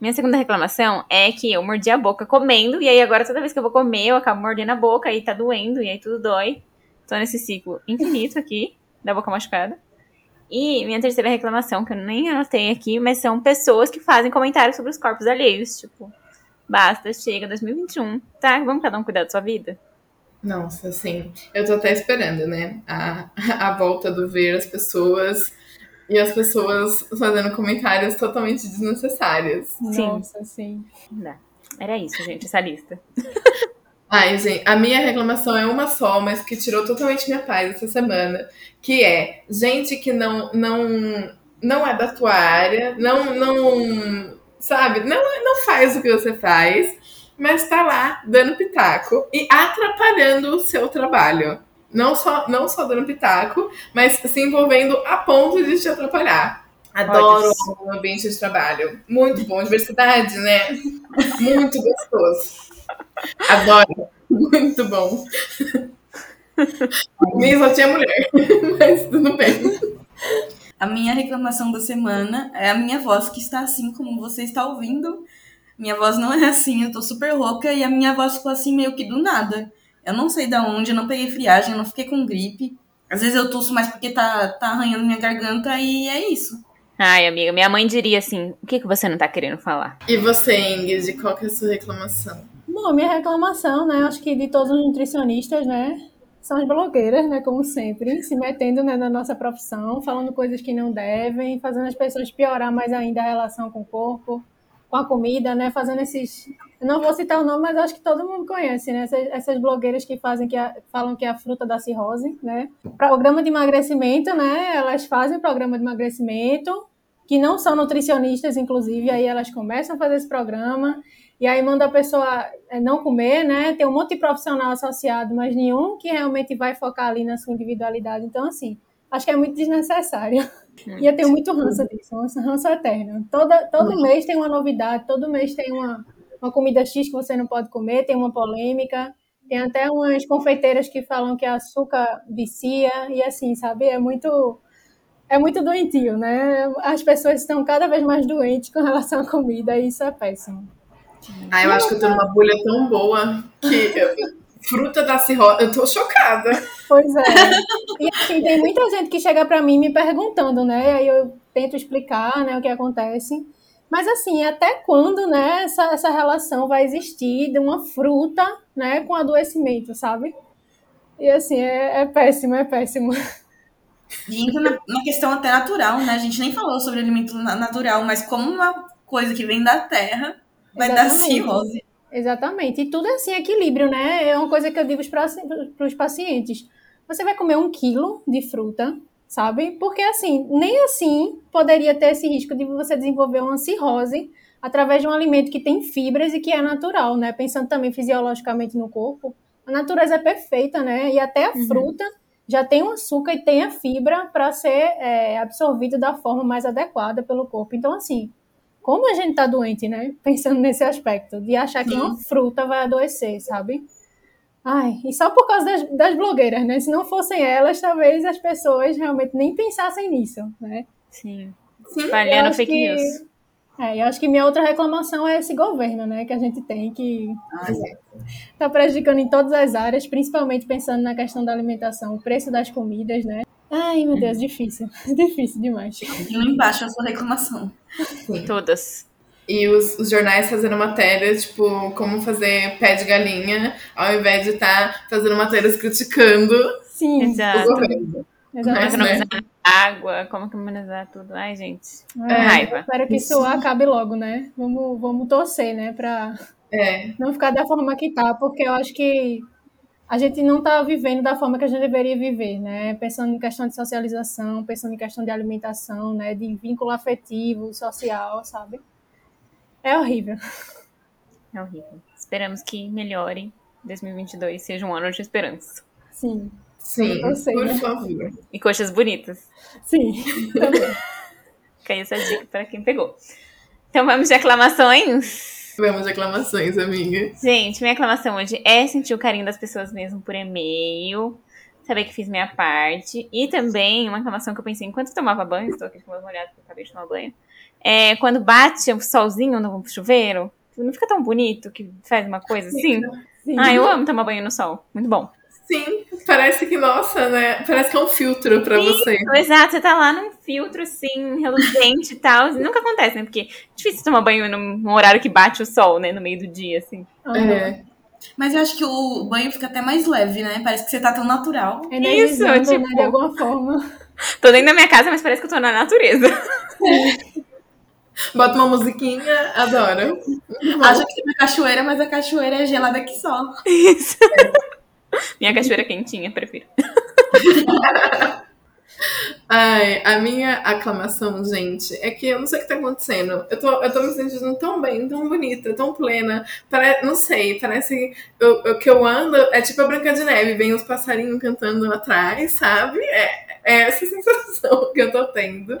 Minha segunda reclamação é que eu mordi a boca comendo, e aí agora toda vez que eu vou comer, eu acabo mordendo a boca, aí tá doendo, e aí tudo dói. Tô nesse ciclo infinito aqui, da boca machucada. E minha terceira reclamação, que eu nem anotei aqui, mas são pessoas que fazem comentários sobre os corpos alheios. Tipo, basta, chega 2021, tá? Vamos cada um cuidar da sua vida? Nossa, sim. Eu tô até esperando, né? A, a volta do ver as pessoas e as pessoas fazendo comentários totalmente desnecessários. Sim. Nossa, sim. Era isso, gente, essa lista. Ai, gente, a minha reclamação é uma só, mas que tirou totalmente minha paz essa semana, que é gente que não não não é da tua área, não não sabe, não não faz o que você faz, mas tá lá dando pitaco e atrapalhando o seu trabalho. Não só não só dando pitaco, mas se envolvendo a ponto de te atrapalhar. Adoro o ambiente de trabalho. Muito bom, diversidade, né? Muito gostoso. Adoro. Muito bom. Nem só tinha mulher, mas tudo bem. A minha reclamação da semana é a minha voz que está assim como você está ouvindo. Minha voz não é assim, eu tô super rouca e a minha voz ficou assim meio que do nada. Eu não sei da onde, eu não peguei friagem, eu não fiquei com gripe. Às vezes eu tosso mais porque tá, tá arranhando minha garganta e é isso. Ai, amiga, minha mãe diria assim: o que, que você não tá querendo falar? E você, Ingrid, qual que é a sua reclamação? Bom, minha reclamação, né? Acho que de todos os nutricionistas, né? São as blogueiras, né? Como sempre, se metendo né, na nossa profissão, falando coisas que não devem, fazendo as pessoas piorar mais ainda a relação com o corpo, com a comida, né? Fazendo esses. Eu não vou citar o nome, mas acho que todo mundo conhece, né? Essas, essas blogueiras que fazem que a, falam que é a fruta da cirrose, né? Programa de emagrecimento, né? Elas fazem programa de emagrecimento, que não são nutricionistas, inclusive, aí elas começam a fazer esse programa e aí manda a pessoa é, não comer, né? Tem um monte de profissional associado, mas nenhum que realmente vai focar ali na sua individualidade. Então, assim, acho que é muito desnecessário. E eu tenho muito ranço disso, um ranço eterno. Toda, todo mês tem uma novidade, todo mês tem uma, uma comida X que você não pode comer, tem uma polêmica. Tem até umas confeiteiras que falam que açúcar vicia, e assim, sabe? É muito é muito doentio, né? As pessoas estão cada vez mais doentes com relação à comida e isso é péssimo. Ah, eu acho que eu tô numa bolha tão boa que fruta da cirrose, eu tô chocada. Pois é. E assim, tem muita gente que chega para mim me perguntando, né? Aí eu tento explicar, né, o que acontece. Mas assim, até quando, né, essa, essa relação vai existir de uma fruta, né, com adoecimento, sabe? E assim, é, é péssimo, é péssimo. E entra na, na, questão até natural, né? A gente nem falou sobre alimento natural, mas como uma coisa que vem da terra vai Exatamente. dar cirrose. Exatamente. E tudo é assim, equilíbrio, né? É uma coisa que eu digo para os pacientes. Você vai comer um quilo de fruta, sabe? Porque assim, nem assim poderia ter esse risco de você desenvolver uma cirrose através de um alimento que tem fibras e que é natural, né? Pensando também fisiologicamente no corpo. A natureza é perfeita, né? E até a uhum. fruta já tem o açúcar e tem a fibra para ser é, absorvido da forma mais adequada pelo corpo. Então, assim, como a gente tá doente, né? Pensando nesse aspecto, de achar que uma fruta vai adoecer, sabe? Ai, e só por causa das, das blogueiras, né? Se não fossem elas, talvez as pessoas realmente nem pensassem nisso, né? Sim. Falhando fake que... news. É, eu acho que minha outra reclamação é esse governo, né, que a gente tem, que está prejudicando em todas as áreas, principalmente pensando na questão da alimentação, o preço das comidas, né? Ai, meu Deus, difícil. difícil demais. E embaixo a sua reclamação. Sim. Todas. E os, os, jornais fazendo matérias, tipo, como fazer pé de galinha, ao invés de estar tá fazendo matérias criticando Sim, Exato. o governo. Exato. Mas, né? água, como economizar tudo. Ai, gente. É, raiva. Espero que isso acabe logo, né? Vamos, vamos torcer, né? Pra é. não ficar da forma que tá, porque eu acho que a gente não está vivendo da forma que a gente deveria viver, né? Pensando em questão de socialização, pensando em questão de alimentação, né? De vínculo afetivo, social, sabe? É horrível. É horrível. Esperamos que melhore. 2022 seja um ano de esperança. Sim. Sim, sei, por né? favor. E coxas bonitas. Sim, também. Caiu essa dica para quem pegou. Então vamos de aclamações. Vamos de aclamações, amiga. Gente, minha aclamação hoje é sentir o carinho das pessoas mesmo por e-mail. Saber que fiz minha parte. E também, uma aclamação que eu pensei enquanto tomava banho, estou aqui com meus molhados porque eu acabei de tomar banho. É, quando bate o solzinho no chuveiro, não fica tão bonito que faz uma coisa assim? Sim. Ah, eu amo tomar banho no sol. Muito bom. Sim, parece que, nossa, né? Parece que é um filtro pra Isso, você. Exato, você tá lá num filtro, assim, reluzente e tal. Nunca acontece, né? Porque é difícil tomar banho num horário que bate o sol, né? No meio do dia, assim. É. Mas eu acho que o banho fica até mais leve, né? Parece que você tá tão natural. É Isso, né, tipo... de alguma forma. Tô dentro da minha casa, mas parece que eu tô na natureza. Bota uma musiquinha, adoro. Acho que tem uma cachoeira, mas a cachoeira é gelada que só. Isso. É. Minha cachoeira quentinha, prefiro. Ai, a minha aclamação, gente, é que eu não sei o que tá acontecendo. Eu tô, eu tô me sentindo tão bem, tão bonita, tão plena. Pare, não sei, parece o que eu ando é tipo a Branca de Neve, vem os passarinhos cantando atrás, sabe? É, é essa sensação que eu tô tendo.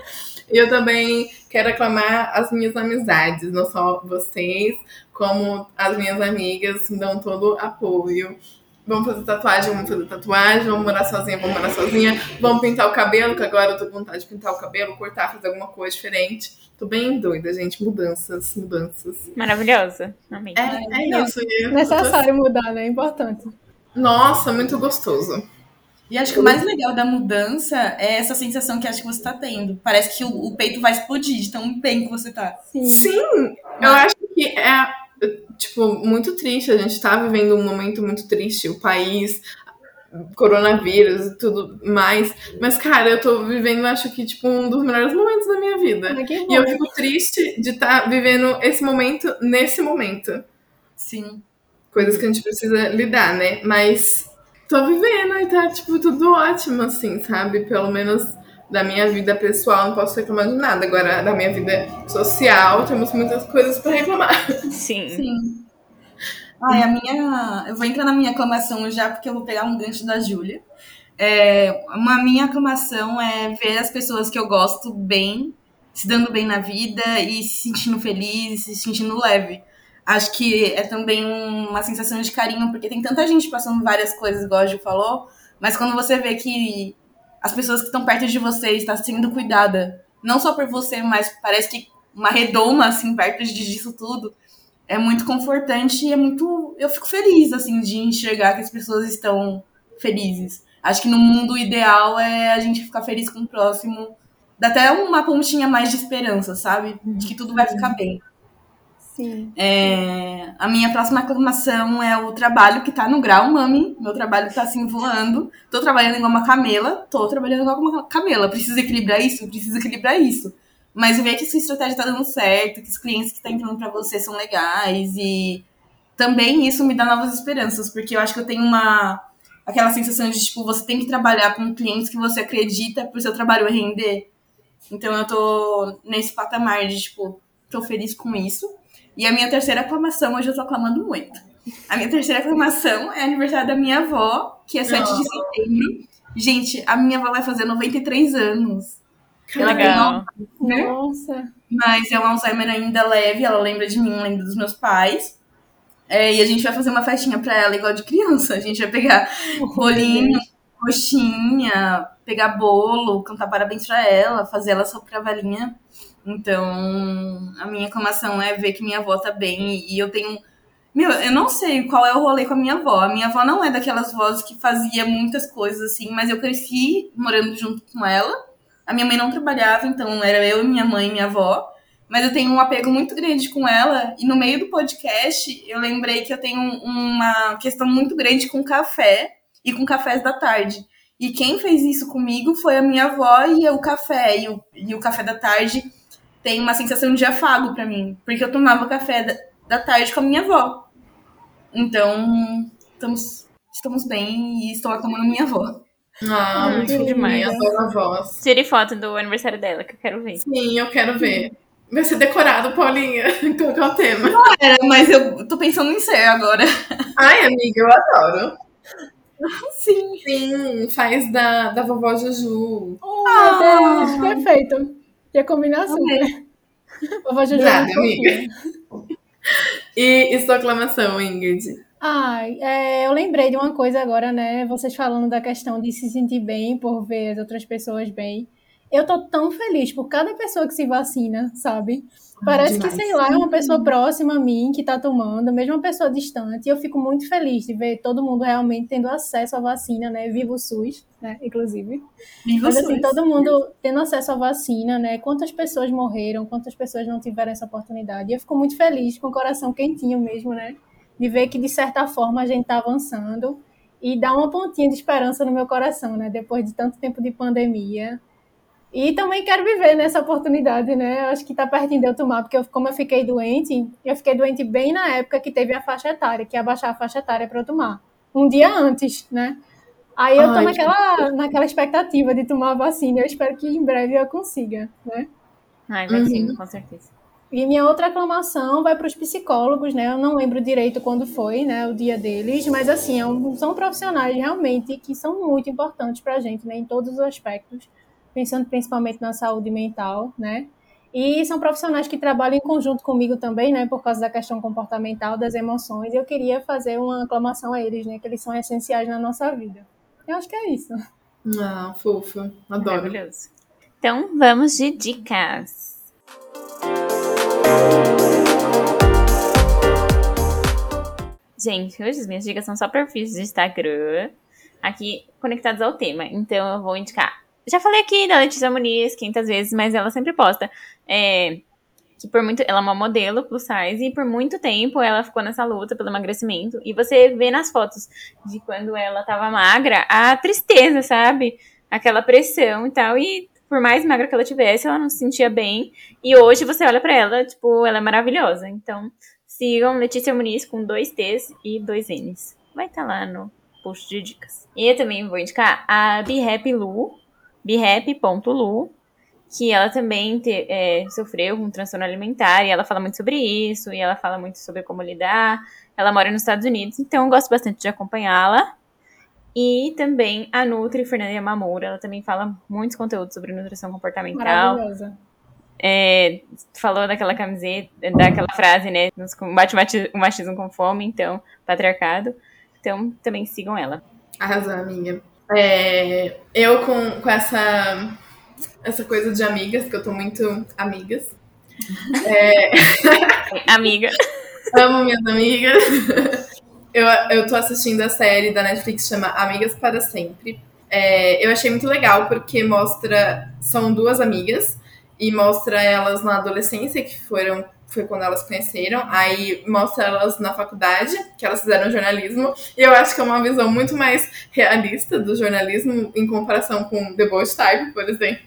E eu também quero aclamar as minhas amizades, não só vocês, como as minhas amigas me dão todo apoio. Vamos fazer tatuagem, vamos fazer tatuagem, vamos morar sozinha, vamos morar sozinha, vamos pintar o cabelo, que agora eu tô com vontade de pintar o cabelo, cortar, fazer alguma coisa diferente. Tô bem doida, gente. Mudanças, mudanças. Maravilhosa. Amém. É, é isso. Necessário mudar, né? É importante. Nossa, muito gostoso. E acho que o mais legal da mudança é essa sensação que acho que você tá tendo. Parece que o, o peito vai explodir de tão bem que você tá. Sim, Sim eu acho que é tipo, muito triste. A gente tá vivendo um momento muito triste. O país, coronavírus e tudo mais. Mas, cara, eu tô vivendo, acho que, tipo, um dos melhores momentos da minha vida. e eu fico triste de estar tá vivendo esse momento nesse momento. Sim. Coisas que a gente precisa lidar, né? Mas tô vivendo e tá, tipo, tudo ótimo, assim, sabe? Pelo menos da minha vida pessoal não posso reclamar de nada. Agora, da minha vida social, temos muitas coisas para reclamar. Sim. Sim. Ai, a minha. Eu vou entrar na minha aclamação já, porque eu vou pegar um gancho da Júlia. É, uma minha aclamação é ver as pessoas que eu gosto bem, se dando bem na vida e se sentindo feliz, se sentindo leve. Acho que é também uma sensação de carinho, porque tem tanta gente passando várias coisas, igual a Ju falou, mas quando você vê que as pessoas que estão perto de você estão sendo cuidada, não só por você, mas parece que uma redoma assim perto disso tudo. É muito confortante e é muito, eu fico feliz assim de enxergar que as pessoas estão felizes. Acho que no mundo ideal é a gente ficar feliz com o próximo. Dá até uma pontinha mais de esperança, sabe? De que tudo vai ficar bem. Sim. É, a minha próxima aclamação é o trabalho que tá no grau, mami. Meu trabalho tá assim voando. Tô trabalhando igual uma camela. Tô trabalhando igual uma camela. Preciso equilibrar isso? Preciso equilibrar isso. Mas ver que sua estratégia tá dando certo, que os clientes que tá entrando para você são legais e também isso me dá novas esperanças, porque eu acho que eu tenho uma aquela sensação de tipo, você tem que trabalhar com clientes que você acredita pro seu trabalho render. Então eu tô nesse patamar de tipo, tô feliz com isso. E a minha terceira aclamação, hoje eu tô aclamando muito. A minha terceira aclamação é aniversário da minha avó, que é 7 de setembro. Gente, a minha avó vai fazer 93 anos. Que ela legal. Tem, né? Nossa. Mas é um Alzheimer ainda leve, ela lembra de mim, lembra dos meus pais. É, e a gente vai fazer uma festinha pra ela igual de criança. A gente vai pegar bolinho, coxinha, pegar bolo, cantar parabéns pra ela, fazer ela soprar a valinha. Então, a minha aclamação é ver que minha avó tá bem e eu tenho. Meu, eu não sei qual é o rolê com a minha avó. A minha avó não é daquelas vozes que fazia muitas coisas assim, mas eu cresci morando junto com ela. A minha mãe não trabalhava, então era eu, minha mãe e minha avó mas eu tenho um apego muito grande com ela. E no meio do podcast, eu lembrei que eu tenho uma questão muito grande com café e com cafés da tarde. E quem fez isso comigo foi a minha avó e o café. E o, e o café da tarde tem uma sensação de afago para mim, porque eu tomava café da, da tarde com a minha avó. Então, estamos, estamos bem e estou aclamando minha avó. Ah, muito demais. Adoro a voz. Tire foto do aniversário dela, que eu quero ver. Sim, eu quero ver. Vai ser decorado, Paulinha. Qual é o tema? Não era, mas eu tô pensando em ser agora. Ai, amiga, eu adoro. Sim. Sim, faz da, da vovó Juju. Oh, ah. Deus, perfeito. E a combinação, né? Vovó Juju. Nada, é amiga. E, e sua aclamação, Ingrid? Ai, é, eu lembrei de uma coisa agora, né? Vocês falando da questão de se sentir bem por ver as outras pessoas bem. Eu tô tão feliz por cada pessoa que se vacina, sabe? Parece que, sei lá, é uma pessoa próxima a mim que tá tomando, mesmo uma pessoa distante. E eu fico muito feliz de ver todo mundo realmente tendo acesso à vacina, né? Viva o SUS, né? Inclusive. Viva Mas, o assim, SUS. todo mundo tendo acesso à vacina, né? Quantas pessoas morreram, quantas pessoas não tiveram essa oportunidade. E eu fico muito feliz, com o coração quentinho mesmo, né? De ver que, de certa forma, a gente tá avançando. E dá uma pontinha de esperança no meu coração, né? Depois de tanto tempo de pandemia e também quero viver nessa oportunidade, né? Eu acho que tá pertinho de eu tomar, porque eu, como eu fiquei doente, eu fiquei doente bem na época que teve a faixa etária, que ia baixar a faixa etária para eu tomar. Um dia antes, né? Aí eu tô Ai, naquela, que... naquela expectativa de tomar a vacina. Eu espero que em breve eu consiga, né? Ai, vai uhum. sim, com certeza. E minha outra aclamação vai para os psicólogos, né? Eu não lembro direito quando foi, né, o dia deles, mas assim, é são profissionais realmente que são muito importantes para a gente, né, em todos os aspectos pensando principalmente na saúde mental, né? E são profissionais que trabalham em conjunto comigo também, né, por causa da questão comportamental, das emoções. E eu queria fazer uma aclamação a eles, né, que eles são essenciais na nossa vida. Eu acho que é isso. Ah, fofo. Adoro. Maravilhoso. Então, vamos de dicas. Gente, hoje as minhas dicas são só perfis de Instagram, aqui conectados ao tema. Então, eu vou indicar já falei aqui da Letícia Muniz 500 vezes, mas ela sempre posta. É, que por muito. Ela é uma modelo plus size e por muito tempo ela ficou nessa luta pelo emagrecimento. E você vê nas fotos de quando ela tava magra a tristeza, sabe? Aquela pressão e tal. E por mais magra que ela tivesse, ela não se sentia bem. E hoje você olha para ela, tipo, ela é maravilhosa. Então, sigam Letícia Muniz com dois T's e dois N's. Vai estar tá lá no post de dicas. E eu também vou indicar a Be Happy Lu, birrap.lu, que ela também te, é, sofreu com um transtorno alimentar e ela fala muito sobre isso e ela fala muito sobre como lidar. Ela mora nos Estados Unidos, então eu gosto bastante de acompanhá-la. E também a Nutri Fernanda Yamamura, ela também fala muitos conteúdos sobre nutrição comportamental. Maravilhosa. É, falou daquela camiseta, daquela frase, né? Combate o machismo com fome, então, patriarcado. Então, também sigam ela. Arrasou, amiga. É, eu com, com essa, essa coisa de amigas, que eu tô muito amigas. É... Amiga. Amo minhas amigas. Eu, eu tô assistindo a série da Netflix chama Amigas para Sempre. É, eu achei muito legal porque mostra. São duas amigas e mostra elas na adolescência, que foram foi quando elas conheceram. Aí mostra elas na faculdade, que elas fizeram jornalismo. E eu acho que é uma visão muito mais realista do jornalismo em comparação com The Bold Type, por exemplo.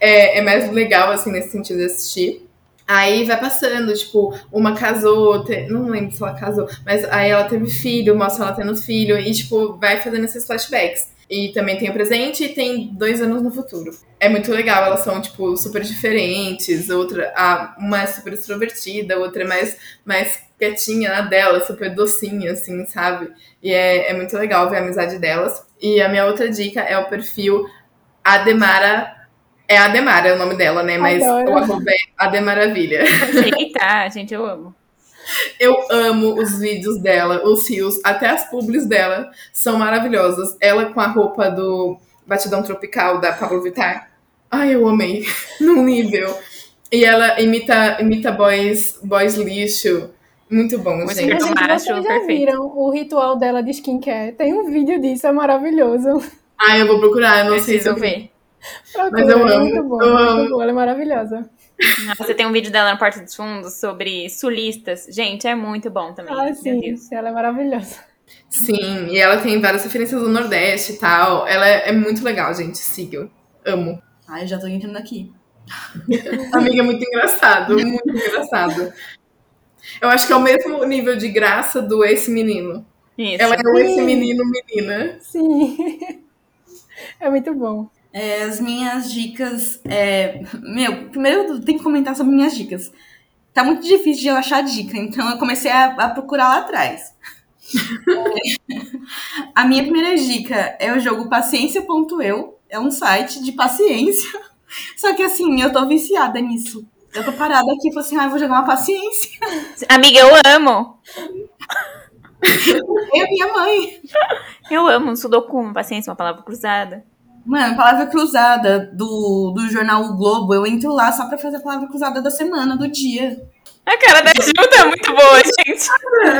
É, é mais legal, assim, nesse sentido de assistir. Aí vai passando, tipo, uma casou, te... não lembro se ela casou, mas aí ela teve filho, mostra ela tendo filho, e, tipo, vai fazendo esses flashbacks. E também tem o presente e tem dois anos no futuro. É muito legal, elas são, tipo, super diferentes. Outra, a, uma é super extrovertida, a outra é mais, mais quietinha na dela, super docinha, assim, sabe? E é, é muito legal ver a amizade delas. E a minha outra dica é o perfil Ademara. É Ademara é o nome dela, né? Mas Adoro. o arroba é Ademaravilha. Eita, gente, eu amo. Eu amo os vídeos dela, os rios, até as publis dela são maravilhosas. Ela com a roupa do Batidão Tropical da Pablo Vittar. Ai, eu amei. Num nível. E ela imita, imita boys, boys lixo. Muito bom, Muito gente. Gente, vocês já perfeito. viram o ritual dela de skincare? Tem um vídeo disso, é maravilhoso. Ai, eu vou procurar, eu não sei se Preciso eu ver. Procura, Mas eu é amo, muito bom, eu muito amo. bom, ela é maravilhosa. Você tem um vídeo dela na Porta dos Fundos sobre sulistas. Gente, é muito bom também. Ah, sim, ela é maravilhosa. Sim, e ela tem várias referências do Nordeste e tal. Ela é, é muito legal, gente. Sigam. Amo. Ai, eu já tô entrando aqui. Amiga, é muito engraçado. Muito engraçado. Eu acho que é o mesmo nível de graça do Esse Menino. Isso. Ela é o Esse. Menino Menina. Sim. É muito bom. É, as minhas dicas. é, meu, primeiro eu tenho que comentar sobre minhas dicas. Tá muito difícil de eu achar dica, então eu comecei a, a procurar lá atrás. A minha primeira dica é o jogo Paciência.eu. É um site de paciência. Só que assim, eu tô viciada nisso. Eu tô parada aqui e falei assim, ah, eu vou jogar uma paciência. Amiga, eu amo. Eu e minha mãe. Eu amo. Sudoku, paciência, uma palavra cruzada. Mano, palavra cruzada do, do jornal O Globo, eu entro lá só pra fazer a palavra cruzada da semana, do dia. A cara da Ju tá muito boa, gente.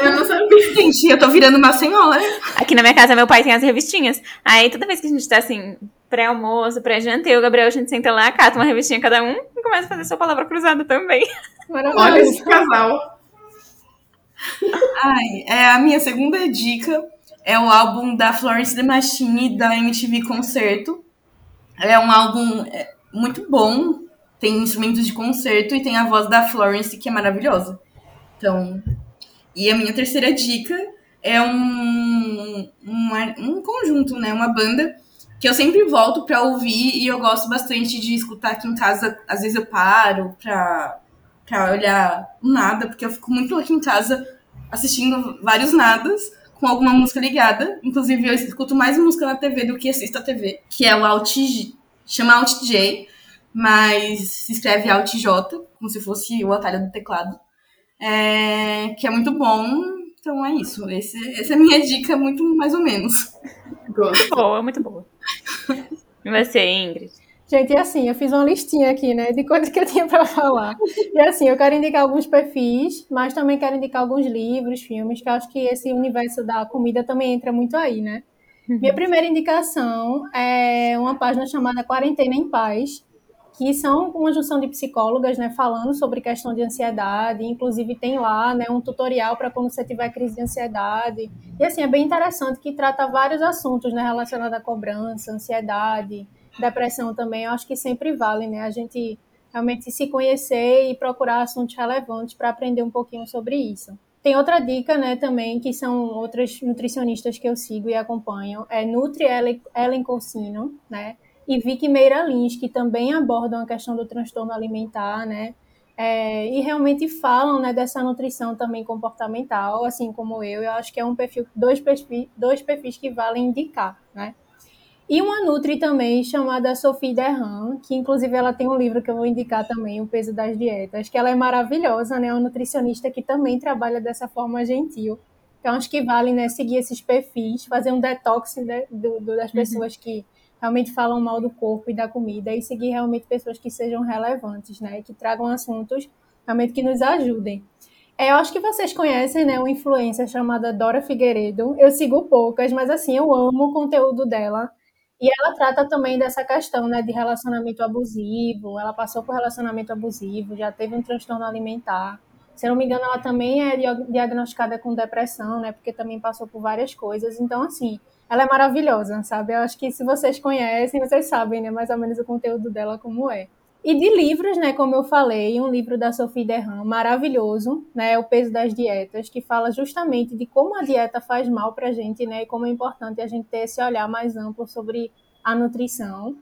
Eu não sabia. Gente, eu tô virando uma senhora. Aqui na minha casa, meu pai tem as revistinhas. Aí toda vez que a gente tá assim, pré-almoço, pré-janta, eu e o Gabriel, a gente senta lá, cata uma revistinha cada um e começa a fazer sua palavra cruzada também. Olha Maravilhoso. esse casal. Ai, é, a minha segunda dica é o álbum da Florence The Machine da MTV Concerto. É um álbum é, muito bom, tem instrumentos de concerto e tem a voz da Florence que é maravilhosa. Então, e a minha terceira dica é um, uma- um conjunto, né, uma banda que eu sempre volto pra ouvir e eu gosto bastante de escutar aqui em casa. Às vezes eu paro pra, pra olhar nada, porque eu fico muito aqui em casa assistindo vários nadas com alguma música ligada. Inclusive, eu escuto mais música na TV do que assisto a TV, que é o Alt chama Alt J, mas se escreve Alt J, como se fosse o atalho do teclado. É, que é muito bom. Então é isso. Esse, essa é a minha dica, muito mais ou menos. Gosto. Boa, muito boa. E você, Ingrid? Gente, e assim, eu fiz uma listinha aqui, né, de coisas que eu tinha pra falar. E assim, eu quero indicar alguns perfis, mas também quero indicar alguns livros, filmes, que eu acho que esse universo da comida também entra muito aí, né? Minha primeira indicação é uma página chamada Quarentena em Paz, que são uma junção de psicólogas, né, falando sobre questão de ansiedade, inclusive tem lá, né, um tutorial para quando você tiver crise de ansiedade. E assim, é bem interessante que trata vários assuntos, né, relacionados à cobrança, ansiedade, depressão também. Eu acho que sempre vale, né, a gente realmente se conhecer e procurar assuntos relevantes para aprender um pouquinho sobre isso. Tem outra dica, né, também, que são outras nutricionistas que eu sigo e acompanho, é Nutri Ellen, Corsino, né, e Vicky Meira Lins, que também abordam a questão do transtorno alimentar, né, é, e realmente falam, né, dessa nutrição também comportamental, assim como eu, eu acho que é um perfil, dois perfis, dois perfis que valem indicar, né. E uma Nutri também, chamada Sophie Derham, que inclusive ela tem um livro que eu vou indicar também, O Peso das Dietas, que ela é maravilhosa, né? É uma nutricionista que também trabalha dessa forma gentil. Então, acho que vale né, seguir esses perfis, fazer um detox né, do, do- das pessoas que realmente falam mal do corpo e da comida e seguir realmente pessoas que sejam relevantes, né? Que tragam assuntos realmente que nos ajudem. É, eu acho que vocês conhecem, né, uma influencer chamada Dora Figueiredo. Eu sigo poucas, mas assim, eu amo o conteúdo dela. E ela trata também dessa questão, né, de relacionamento abusivo. Ela passou por relacionamento abusivo, já teve um transtorno alimentar. Se não me engano, ela também é diagnosticada com depressão, né, porque também passou por várias coisas. Então, assim, ela é maravilhosa, sabe? Eu acho que se vocês conhecem, vocês sabem, né, mais ou menos o conteúdo dela como é. E de livros, né, como eu falei, um livro da Sophie Derham, maravilhoso, né, O Peso das Dietas, que fala justamente de como a dieta faz mal pra gente, né, e como é importante a gente ter esse olhar mais amplo sobre a nutrição.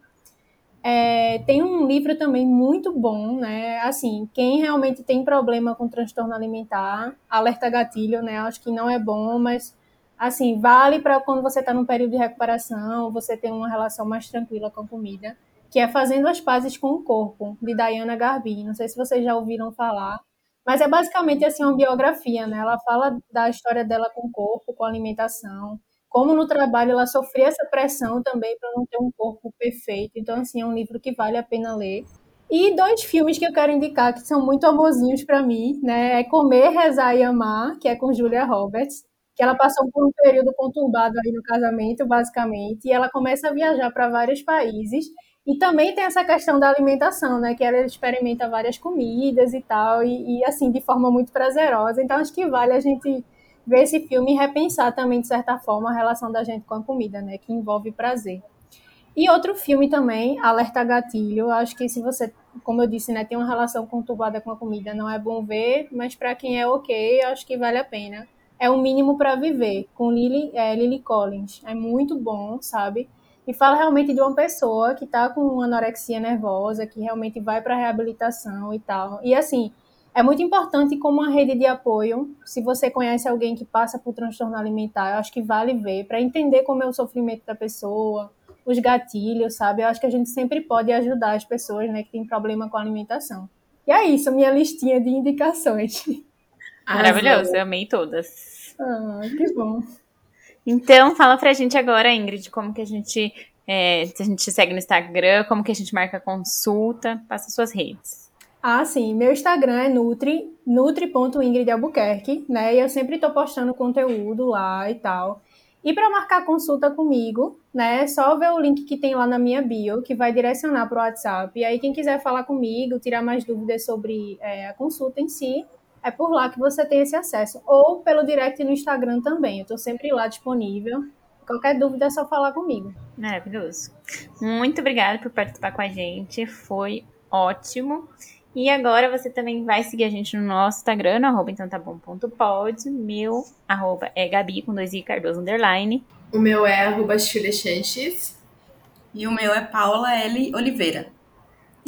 É, tem um livro também muito bom, né, assim, quem realmente tem problema com transtorno alimentar, Alerta Gatilho, né, acho que não é bom, mas, assim, vale para quando você está num período de recuperação, você tem uma relação mais tranquila com a comida que é Fazendo as Pazes com o Corpo, de Diana Garbin. Não sei se vocês já ouviram falar, mas é basicamente assim uma biografia, né? Ela fala da história dela com o corpo, com a alimentação, como no trabalho ela sofria essa pressão também para não ter um corpo perfeito. Então, assim, é um livro que vale a pena ler. E dois filmes que eu quero indicar que são muito amorzinhos para mim, né? É Comer, Rezar e Amar, que é com Julia Roberts, que ela passou por um período conturbado aí no casamento, basicamente, e ela começa a viajar para vários países e também tem essa questão da alimentação, né? Que ela experimenta várias comidas e tal, e, e, assim, de forma muito prazerosa. Então acho que vale a gente ver esse filme e repensar também, de certa forma, a relação da gente com a comida, né? Que envolve prazer. E outro filme também, Alerta Gatilho. Acho que se você, como eu disse, né, tem uma relação conturbada com a comida, não é bom ver, mas para quem é ok, acho que vale a pena. É o mínimo para viver, com Lily, é, Lily Collins. É muito bom, sabe? E fala realmente de uma pessoa que está com anorexia nervosa, que realmente vai para reabilitação e tal. E assim, é muito importante como uma rede de apoio, se você conhece alguém que passa por transtorno alimentar, eu acho que vale ver para entender como é o sofrimento da pessoa, os gatilhos, sabe? Eu acho que a gente sempre pode ajudar as pessoas, né, que têm problema com a alimentação. E é isso, minha listinha de indicações. Maravilhoso, eu amei todas. Ah, que bom. Então, fala pra gente agora, Ingrid, como que a gente, é, se a gente segue no Instagram, como que a gente marca consulta, passa suas redes. Ah, sim, meu Instagram é nutri, nutri.ingridalbuquerque, né, e eu sempre tô postando conteúdo lá e tal. E para marcar consulta comigo, né, é só ver o link que tem lá na minha bio, que vai direcionar para o WhatsApp. E aí, quem quiser falar comigo, tirar mais dúvidas sobre é, a consulta em si, é por lá que você tem esse acesso. Ou pelo direct no Instagram também. Eu estou sempre lá disponível. Qualquer dúvida é só falar comigo. Maravilhoso. Muito obrigada por participar com a gente. Foi ótimo. E agora você também vai seguir a gente no nosso Instagram, no arroba então tá bom ponto pod. Meu arroba é Gabi com dois i Cardoso underline. O meu é arroba Chanches. E o meu é Paula L. Oliveira.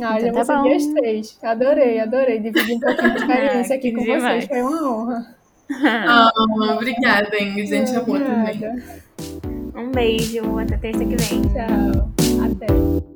Ah, então já tá vou as três. Adorei, adorei dividir um pouquinho de experiência aqui com demais. vocês. Foi uma honra. Ah, obrigada, Ingrid. A gente amou também. Um beijo. Até terça que vem. Tchau. Até.